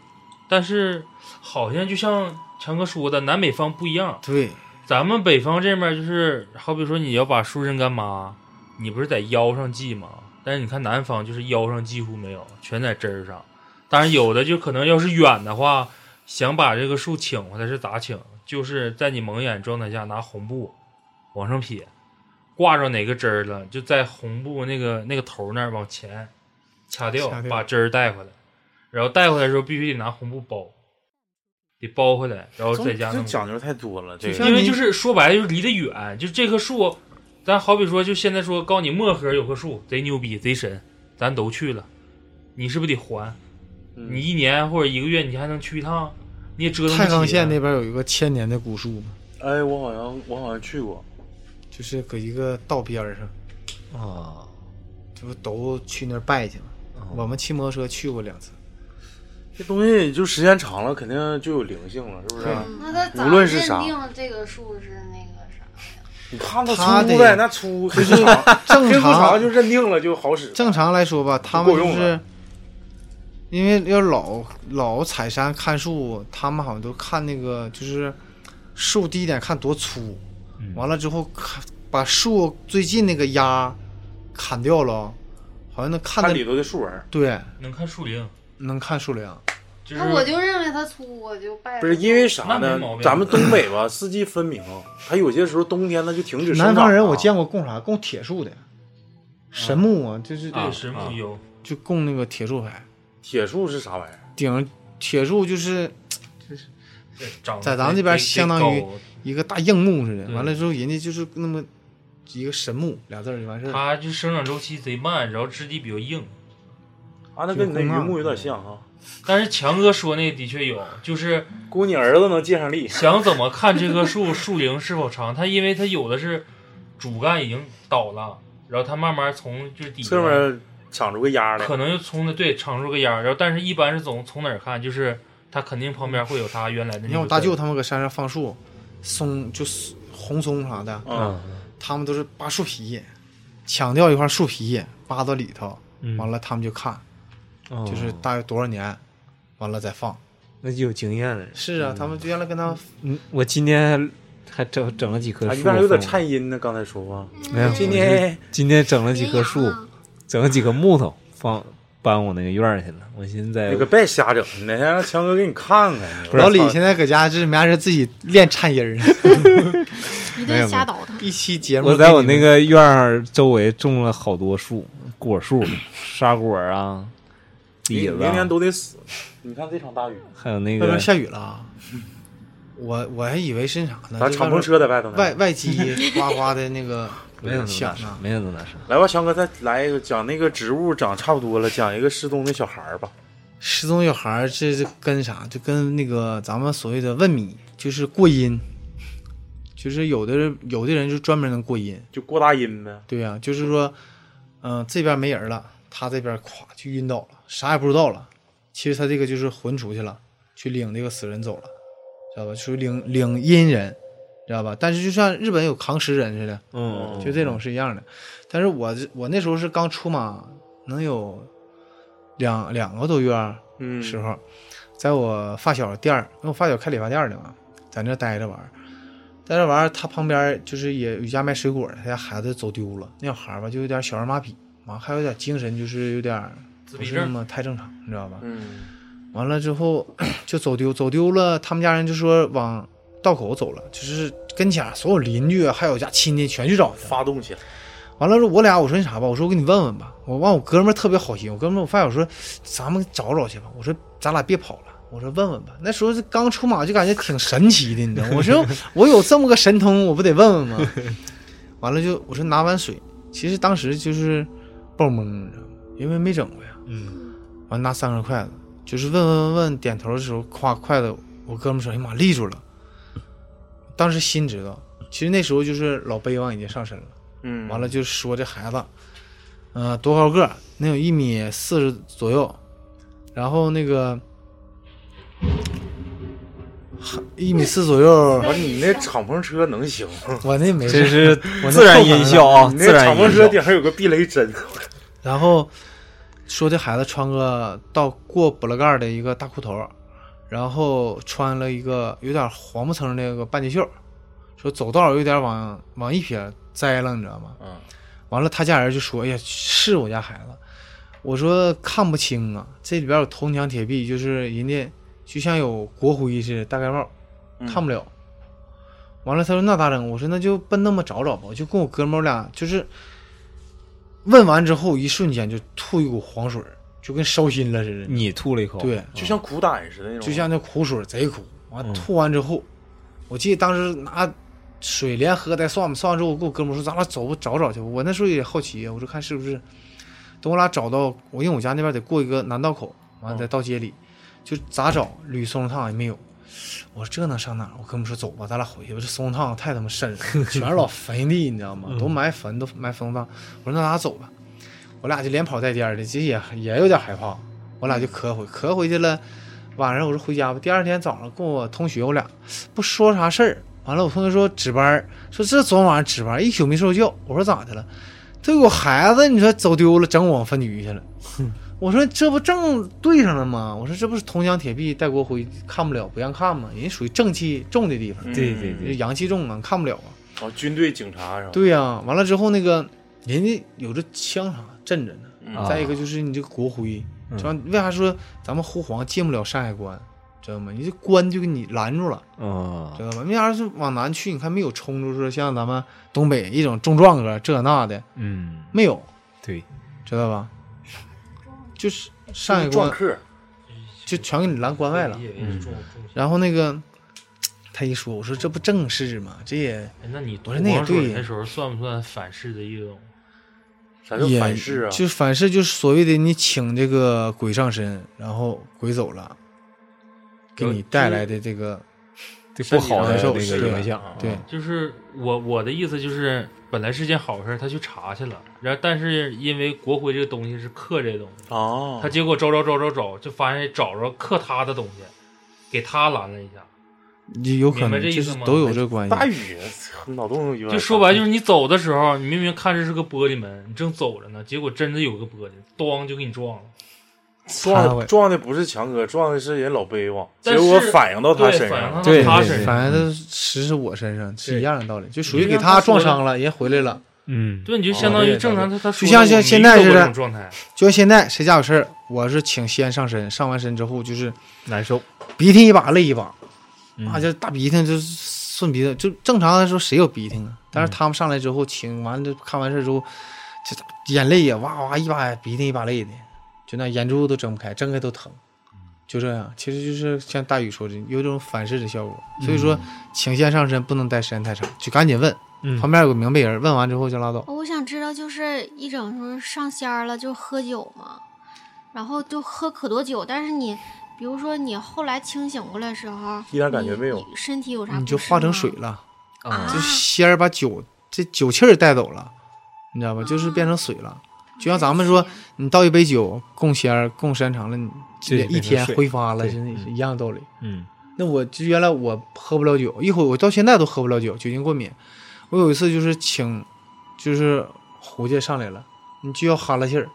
但是好像就像强哥说的，南北方不一样。对，咱们北方这面就是，好比说你要把树认干妈，你不是在腰上系吗？但是你看南方就是腰上几乎没有，全在枝儿上。当然有的就可能要是远的话，想把这个树请回来是咋请？就是在你蒙眼状态下拿红布往上撇，挂着哪个枝儿了，就在红布那个那个头那儿往前掐掉，掐掉把枝儿带回来。然后带回来的时候必须得拿红布包，得包回来，然后在家弄。这讲究太多了，这就像个因为就是说白了，就是离得远，就这棵树，咱好比说，就现在说，告诉你漠河有棵树贼牛逼贼神，咱都去了，你是不是得还？嗯你一年或者一个月，你还能去一趟，你也折腾不起。啊太康县那边有一个千年的古树嘛，哎，我好像我好像去过，就是搁一个道边儿上，啊，这不都去那儿拜去吗？哦我们骑摩托车去过两次，这东西就时间长了，肯定就有灵性了，是不是？那他咋无论是啥认定这个树是那个啥呀？你看它它得粗呗，那粗黑 就是正黑不长常就认定了就好使。正常来说吧，他们就是够用了因为要老老采山看树，他们好像都看那个就是树第一点看多粗，嗯完了之后看把树最近那个丫砍掉了，好像能看的看里头的树纹，对，能看树龄，能看数量。就是那我就认为它粗，我就拜。不是因为啥呢咱们东北吧，四季分明，它有些时候冬天它就停止生长南方人我啊见过供啥？供铁树的，神木啊，就是对啊神木有，就供那个铁树牌，铁树是啥玩意儿？顶铁树就是就是在咱们这边相当于一个大硬木似的，完了之后人家就是那么一个神木俩字儿就完事儿。它就生长周期贼慢，然后质地比较硬。啊，那跟你那榆木有点像啊。但是强哥说那的确有，就是估你儿子能借上力。想怎么看这棵树树龄是否长？它因为它有的是主干已经倒了，然后它慢慢从就是底下侧面抢出个丫来，可能就从那对长出个芽儿，然后但是一般是从从哪儿看？就是它肯定旁边会有它原来的那你看我大舅他们搁山上放树，松就是红松啥的，嗯，他们都是扒树皮，抢掉一块树皮扒到里头，嗯完了他们就看，哦就是大约多少年，完了再放。那就有经验了。是啊，他们原来跟他嗯，我今天还整整了几棵树，有点颤音呢？刚才说话，没有，今天今天整了几棵树，啊整了几个木头放搬我那个院儿去了。我现在那个别瞎整，哪天让强哥给你看看。老李现在搁家就是没啥事自己练颤音儿，一没有顿瞎倒腾。一期节目我在我那个院儿周围种了好多树，果树、沙果啊、李子明明年啊，都得死。你看这场大雨，还有那个外边下雨了啊，我我还以为是啥呢？咱敞篷车在外头呢。外外机哗哗的那个 没有响啊，，没有那么大声。来吧，强哥，再来一个讲那个植物长差不多了，讲一个失踪的小孩儿吧。失踪小孩儿这是跟啥？就跟那个咱们所谓的问米，就是过阴，就是有的人有的人就专门能过阴，就过大阴呗。对呀、就是说，嗯、这边没人了，他这边咵就晕倒了，啥也不知道了。其实他这个就是魂出去了，去领这个死人走了，知道吧？属于领领阴人，知道吧？但是就像日本有扛尸人似的，嗯，就这种是一样的。但是我我那时候是刚出马，能有两两个多月嗯，时候，在我发小店儿，因为我发小开理发店儿的嘛，在那待着玩儿，待着玩儿，他旁边就是也有一家卖水果的，他家孩子走丢了，那小孩儿吧就有点小儿麻痹，完还有点精神，就是有点不是那么太正常，你知道吧？嗯，完了之后就走丢，走丢了，他们家人就说往道口走了，就是跟前所有邻居啊还有家亲戚全去找去。发动起来。完了说，我俩我说那啥吧，我说我给你问问吧。我完我哥们儿特别好心，我哥们儿我发小说咱们找找去吧。我说咱俩别跑了，我说问问吧。那时候是刚出马就感觉挺神奇的，你知道吗？我说 我有这么个神通，我不得问问吗？完了就我说拿碗水，其实当时就是爆懵，你知道吗？因为没整过呀。嗯，完拿三根筷子，就是问问问问，点头的时候，夸筷子，我哥们说：“哎呀妈，立住了。”当时心知道，其实那时候就是老悲往已经上身了。嗯，完了就说这孩子，呃，多高个儿？能有一米四十左右，然后那个一米四左右，完，你那敞篷车能行吗？我那没事这是 我那自然音效啊，你自然那敞篷车。顶上有个避雷针，然后说这孩子穿个到过补了盖儿的一个大裤头，然后穿了一个有点黄不蹭的那个半截袖，说走道有点往往一撇栽了，你知道吗？嗯，完了他家人就说：“哎呀，是我家孩子。”我说看不清啊，这里边有铜墙铁壁，就是人家就像有国徽似的大盖帽，嗯看不了。完了，他说那咋整？我说那就奔那么找找吧。我就跟我哥们儿俩就是问完之后，一瞬间就吐一股黄水，就跟烧心了似的。你吐了一口，对，就像苦胆似的那种，就像那苦水贼苦。完嗯吐完之后，我记得当时拿水连喝带涮吧，涮完之后我跟我哥们儿说，咱俩走吧，找找去吧。我那时候也好奇啊，我说看是不是。等我俩找到，我因为我家那边得过一个南道口，完了再到街里，就咋找捋松茸烫也没有。我说这能上哪儿？我哥们说走吧，咱俩回去吧。这松茸烫太他妈深了，全是老坟地，你知道吗？都埋坟，都埋松茸烫。我说那咱俩走吧。我俩就连跑带颠的，其实也也有点害怕。我俩就磕回磕回去了。晚上我说回家吧。第二天早上跟我同学，我俩不说啥事儿。完了，我同学说值班儿，说这昨天晚上值班儿，一宿没睡觉。我说咋的了？这有孩子，你说走丢了，整我们分局去了。我说这不正对上了吗？我说这不是铜墙铁壁带国徽，看不了不让看吗？人家属于正气重的地方，嗯对对对阳气重啊，看不了啊。哦，军队警察是吧？对呀、完了之后那个人家有这枪啥镇着呢。再一个就是你这个国徽，嗯知道为啥说咱们护皇进不了山海关，知道吗？你这关就给你拦住了，啊知道吧？为啥是往南去？你看没有冲出说像咱们东北一种中壮哥这那的嗯，没有，对，知道吧？就是上一关撞客，就全给你拦关外了。也是重重然后那个他一说，我说这不正事吗？这也哎，那你我说那也对那时候算不算反噬的一种？啥叫也反噬啊？就是反噬，就是所谓的你请这个鬼上身，然后鬼走了，给你带来的这个不好的那个影响，对就是我我的意思就是，本来是件好事，他去查去了，然后但是因为国徽这个东西是刻这东西，哦，他结果找找找找找，就发现找着刻他的东西，给他拦了一下。你有可能这意思吗就是都有这关系。大雨脑洞有点就说白就是你走的时候，你明明看着是个玻璃门，你正走着呢，结果真的有个玻璃，咣就给你撞了。撞撞的不是强哥，撞的是人老背王，结果是反映到他身上对。反映到对他身上。反正实是我身上是一样的道理，就属于给他撞伤了，人回来了。嗯，对，你就相当于正常他他说就像像现在似的这种状态，就像现在谁家有事儿，我是请先上身，上完身之后就是难受，鼻涕一把泪一把，嗯啊，就大鼻涕就是顺鼻子，就正常来说谁有鼻涕啊？但是他们上来之后请完这看完事之后，这眼泪呀哇哇一把鼻涕一把泪的，就那眼珠都睁不开，睁开都疼，就这样。其实就是像大宇说的，有这种反噬的效果。所以说，请先上身不能待时间太长，就赶紧问，嗯旁边有个明白人，问完之后就拉倒。我想知道，就是一整说上仙儿了就喝酒嘛，然后就喝可多酒，但是你，比如说你后来清醒过来的时候，一点感觉没有身体有啥你就化成水了，啊就仙儿把酒这酒气儿带走了，你知道吧？就是变成水了。就像咱们说，你倒一杯酒供仙儿供时间长了，你对一天挥发了，对是一样道理。嗯那我就原来我喝不了酒，一会儿我到现在都喝不了酒，酒精过敏。我有一次就是请，就是胡家上来了，你就要哈拉气儿，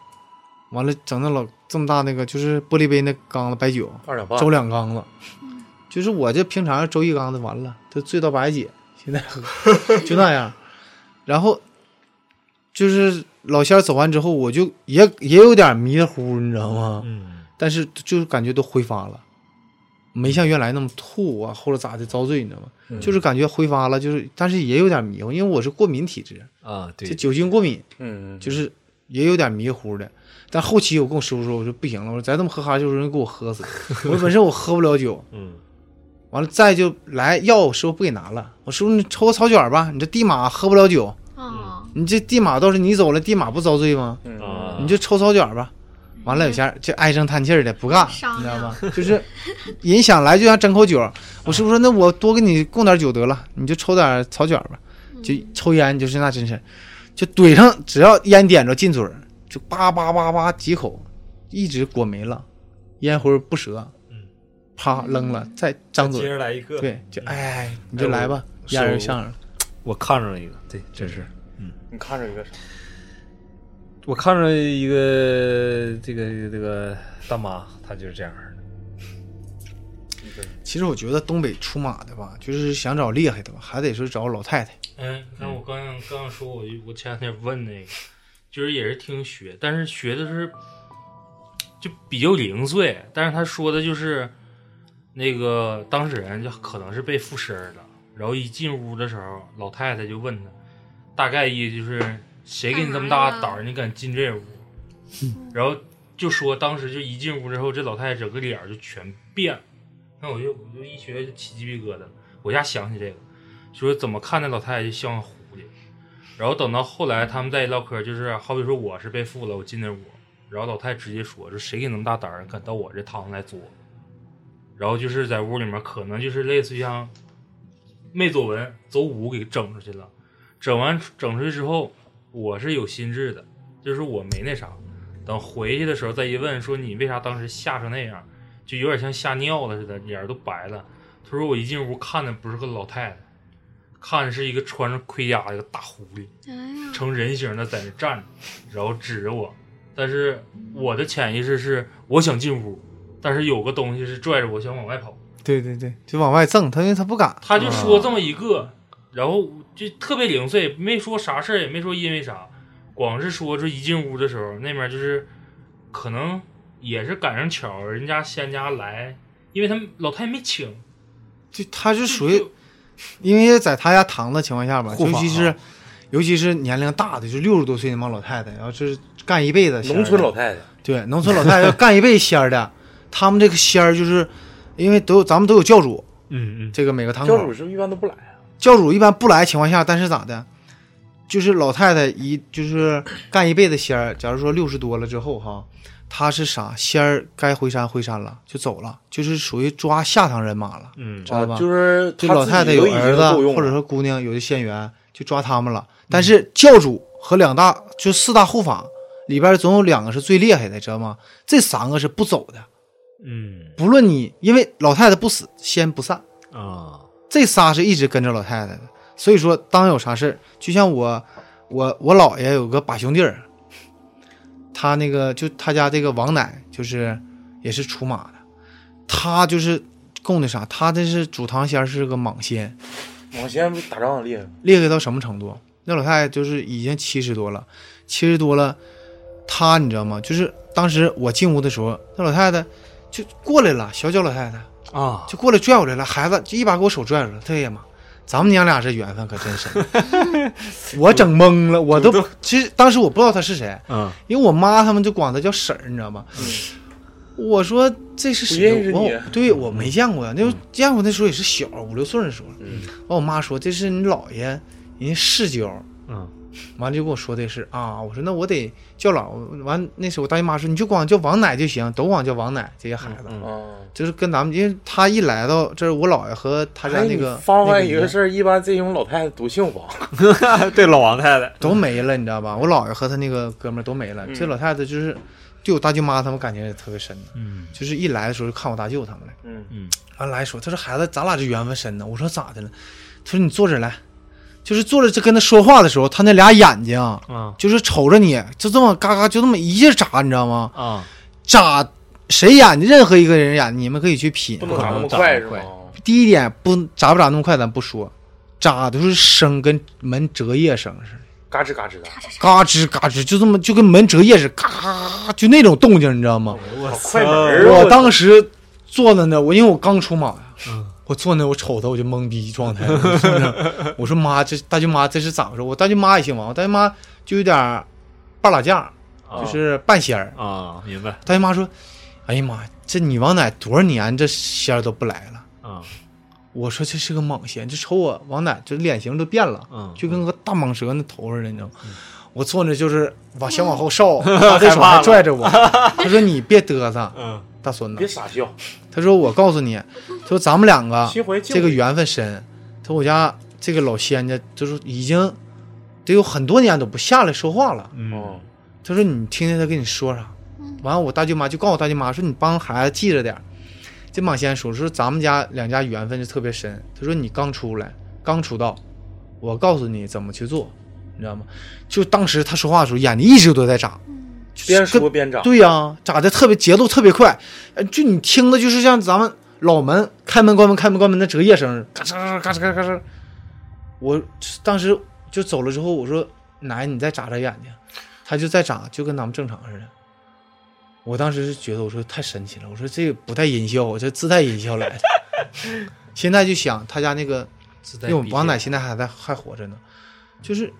完了整那老这么大那个就是玻璃杯那缸子白酒，二两半，周两缸子，就是我这平常周一缸子完了，都醉到白姐，现在喝 就那样，然后就是老仙儿走完之后，我就也也有点迷糊，你知道吗？嗯但是就是感觉都挥发了，没像原来那么吐啊，或者咋的遭罪，你知道吗？嗯就是感觉挥发了，就是但是也有点迷糊，因为我是过敏体质，啊，对这，酒精过敏，嗯，就是也有点迷糊的。但后期我跟我师傅说，我说不行了，我说再这么喝哈就容易给我喝死。我说本身我喝不了酒，嗯完了再就来药，我师傅不给拿了。我师傅你抽个草卷吧，你这地马喝不了酒，啊，你这地马倒是你走了，地马不遭罪吗？你就抽草卷吧。完了有些就唉声叹气儿的不干，你知道吗？就是人想来就想争口酒，我师傅说那我多给你供点酒得了，你就抽点草卷吧。就抽烟就是那真是，就怼上，只要烟点着进嘴儿，就叭叭叭叭几口，一直裹没了，烟灰不折，嗯，啪扔了，再张嘴，接着来一个，对，就哎，你就来吧，我烟儿就上了。我看着了一个，对，真是。你看着一个啥？我看着一个这个这个大妈，她就是这样的。其实我觉得东北出马的吧，就是想找厉害的吧，还得是找老太太。嗯，那我刚刚刚说，我就我前两天问那个，就是也是听学，但是学的是就比较零碎，但是他说的就是那个当事人就可能是被附身了，然后一进屋的时候，老太太就问他，大概意就是谁给你这么大胆儿，你敢进这屋？然后就说当时就一进屋之后，这老太太整个脸儿就全变了，那我就我就一学就起鸡皮疙瘩了，我一下想起这个。说怎么看那老太太就像狐狸，然后等到后来他们在一唠嗑，就是好比说我是被附了，我进那屋，然后老太太直接说，说谁给你那么大胆儿，敢到我这堂来作？然后就是在屋里面可能就是类似于像没作文走五给整出去了，整完整出去之后，我是有心智的，就是我没那啥，等回去的时候再一问，说你为啥当时吓成那样，就有点像吓尿了似的，脸儿都白了。他说我一进屋看的不是个老太太。看的是一个穿着盔甲的一个大狐狸，成人形的在那站着，然后指着我。但是我的潜意识是我想进屋，但是有个东西是拽着我想往外跑。对对对，就往外挣，他因为他不敢。他就说这么一个，然后就特别零碎，没说啥事儿，也没说因为啥，光是说这一进屋的时候，那边就是可能也是赶上巧，人家仙家来，因为他们老太太没请，就他是属于，因为在他家躺的情况下吧，尤其是尤其是年龄大的，就六十多岁那帮老太太，然后就是干一辈子农村老太太，对农村老太太要 干一辈子仙儿的，他们这个仙儿就是因为都有咱们都有教主，嗯嗯，这个每个堂口教主是不是一般都不来啊？教主一般不来情况下，但是咋的，就是老太太一就是干一辈子仙儿，假如说六十多了之后哈，她是啥仙儿该回山回山了就走了，就是属于抓下堂人马了，嗯知道吧？啊就是这他老太太有儿子或者说姑娘有的仙缘，就抓他们了。但是教主和两大就四大护法里边总有两个是最厉害的，知道吗？这三个是不走的，嗯不论你因为老太太不死，仙不散。啊，这仨是一直跟着老太太的，所以说当有啥事儿，就像我，我我姥爷有个把兄弟儿，他那个就他家这个王奶就是也是出马的，他就是供的啥，他这是主堂仙儿是个蟒仙，莽仙不打仗厉害，厉害到什么程度？那老太太就是已经七十多了，七十多了，她你知道吗？就是当时我进屋的时候，那老太太就过来了，小脚老太太。啊，就过来拽我来了，孩子就一把给我手拽住了。对呀妈，咱们娘俩这缘分可真深，我整懵了，我都其实当时我不知道他是谁，嗯因为我妈他们就管他叫婶儿，你知道吗？我说这是谁？我对我没见过呀，那时候见过那时候也是小五六岁的时候。嗯，完我妈说这是你姥爷，人家世交。嗯完了就跟我说的是啊，我说那我得叫老完那时候我大姨妈说你就光叫王奶就行，都光叫王奶这些孩子。就是跟咱们，因为他一来到这是，我姥爷和他家哎那个你发那爷现一个事儿，一般这种老太太都姓王，对老王太太，都没了，你知道吧？我姥爷和他那个哥们儿都没了。嗯。这老太太就是对我大舅妈他们感情也特别深的，嗯。就是一来的时候就看我大舅他们了，嗯。嗯。完来说，他说孩子，咱俩这缘分深呢。我说咋的了？他说你坐这儿来，就是坐着就跟他说话的时候，他那俩眼睛啊就是瞅着你，就这么嘎嘎就这么一下眨，你知道吗？啊，眨谁眼睛，任何一个人眼睛，你们可以去品不。能打那么快是吗？第一点不眨不眨那么快，咱不说，眨都是声跟门折叶声似的，嘎吱嘎吱的，嘎吱嘎吱，就这么就跟门折叶似的，嘎就那种动静，你知道吗？我快门儿啊我当时坐在那，我因为我刚出马呀，嗯我坐那我瞅他我就懵逼状态，我说妈，这大舅妈这是咋回事？我大舅妈也姓王，我大舅妈就有点半拉架，就是半仙儿。啊，明白大舅妈说：“哎呀妈，这你王奶多少年这仙儿都不来了。”啊，我说这是个蟒仙，这瞅我王奶，这脸型都变了，嗯就跟个大蟒蛇那头似的，你知道吗？我坐那就是往想往后稍，他这手还拽着我，他说你别嘚瑟，嗯大孙子，别傻笑，他说我告诉你，他说咱们两个这个缘分深，他说我家这个老仙家就是已经得有很多年都不下来说话了，嗯哦，他说你听听他跟你说啥。完了，我大舅妈就告诉我大舅妈说你帮孩子记着点儿。这马先说说咱们家两家缘分就特别深。他说你刚出来，刚出道，我告诉你怎么去做，你知道吗？就当时他说话的时候，眼睛一直都在眨，边说边长。对呀、眨的特别节奏特别快，呃，就你听的就是像咱们老门开门关门开门关门的折页声，嘎吱嘎吱嘎吱嘎吱。我当时就走了之后，我说奶你再眨眨眼睛，他就再眨，就跟咱们正常似的。我当时是觉得我说太神奇了，我说这个不带音效，我这自带音效来的。现在就想他家那个，因为我王奶现在还在还活着呢，就是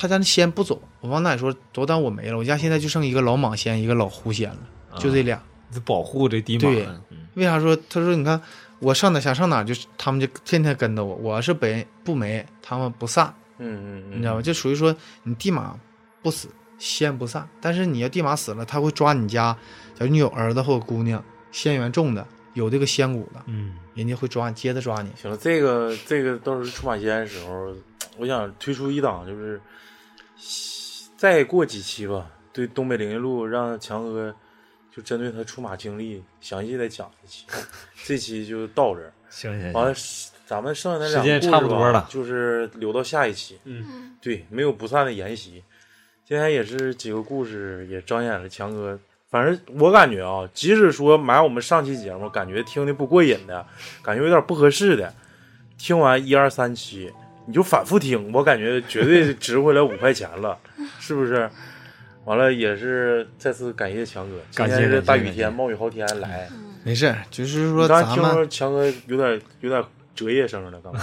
他家那仙不走。我王奶说都当我没了，我家现在就剩一个老蟒仙，一个老狐仙了，就这俩。得保护这地马对为啥说？他说你看我上哪想上哪，就他们就天天跟着我。我是北不没，他们不散，嗯嗯嗯，你知道吧？就属于说你地马不死，仙不散。但是你要地马死了，他会抓你家，假如你有儿子或者姑娘，仙缘重的，有这个仙骨的，嗯，人家会抓你，接着抓你。行了，这个这个到时候出马仙的时候，我想推出一档，就是再过几期吧，对东北灵异录让强哥就针对他出马经历详细再讲一期，这期就到这儿。行行完了，，咱们剩下那两时间个故事吧差不多了就是留到下一期。嗯，对，没有不散的筵席。今天也是几个故事，也彰显了强哥。反正我感觉啊，即使说买我们上期节目，感觉听的不过瘾的，感觉有点不合适的，听完一二三期，你就反复听，我感觉绝对值回来五块钱了，是不是？完了也是再次感谢强哥，今感谢天是大雨天，冒雨好天来。没事，就是说咱们听说强哥有点有点折页声了，刚才。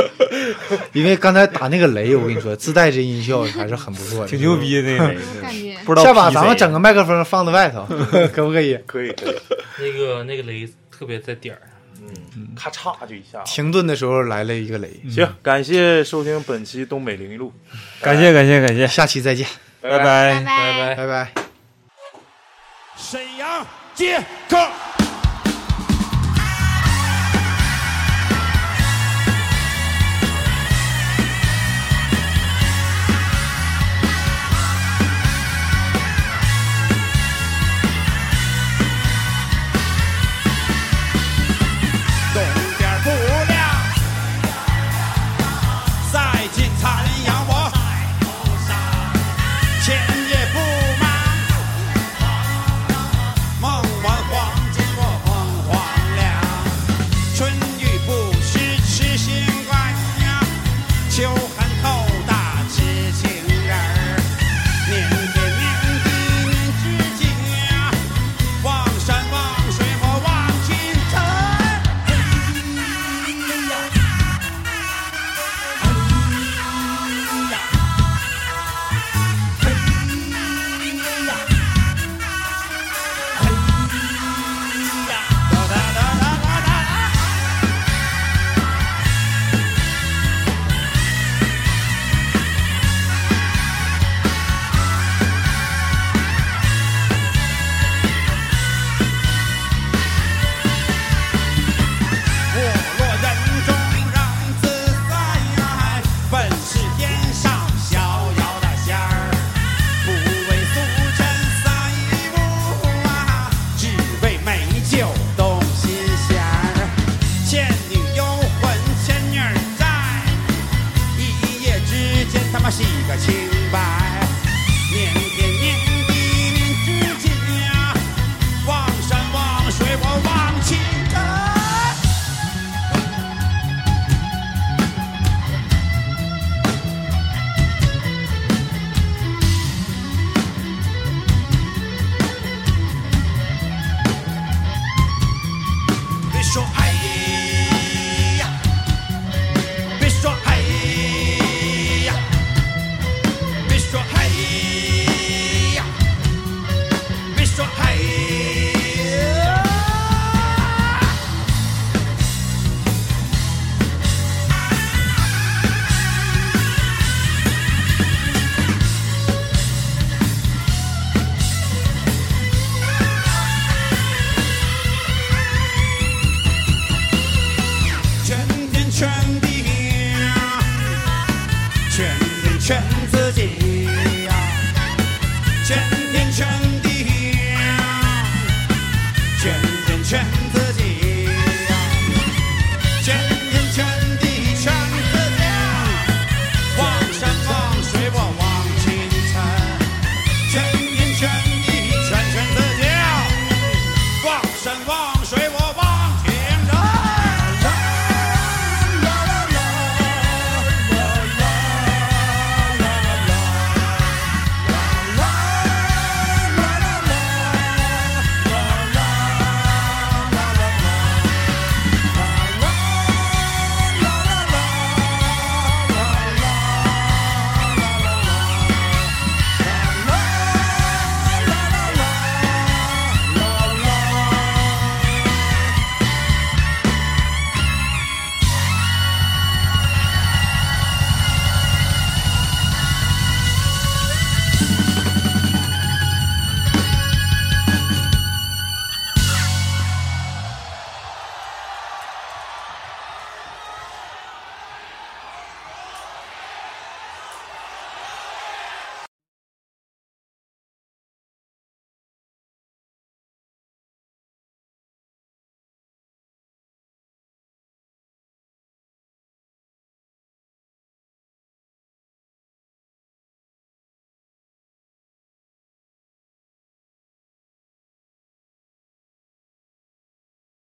因为刚才打那个雷，我跟你说，自带这音效还是很不错的，挺牛。逼的那个 雷不知道下把咱们整个麦克风放在外头，可不可以？可以可以，那个那个雷特别在点。嗯，咔嚓就一下。停顿的时候来了一个雷，行，感谢收听本期东北灵异录，感谢感谢感谢，下期再见，拜拜拜。拜拜。拜拜。沈阳接客。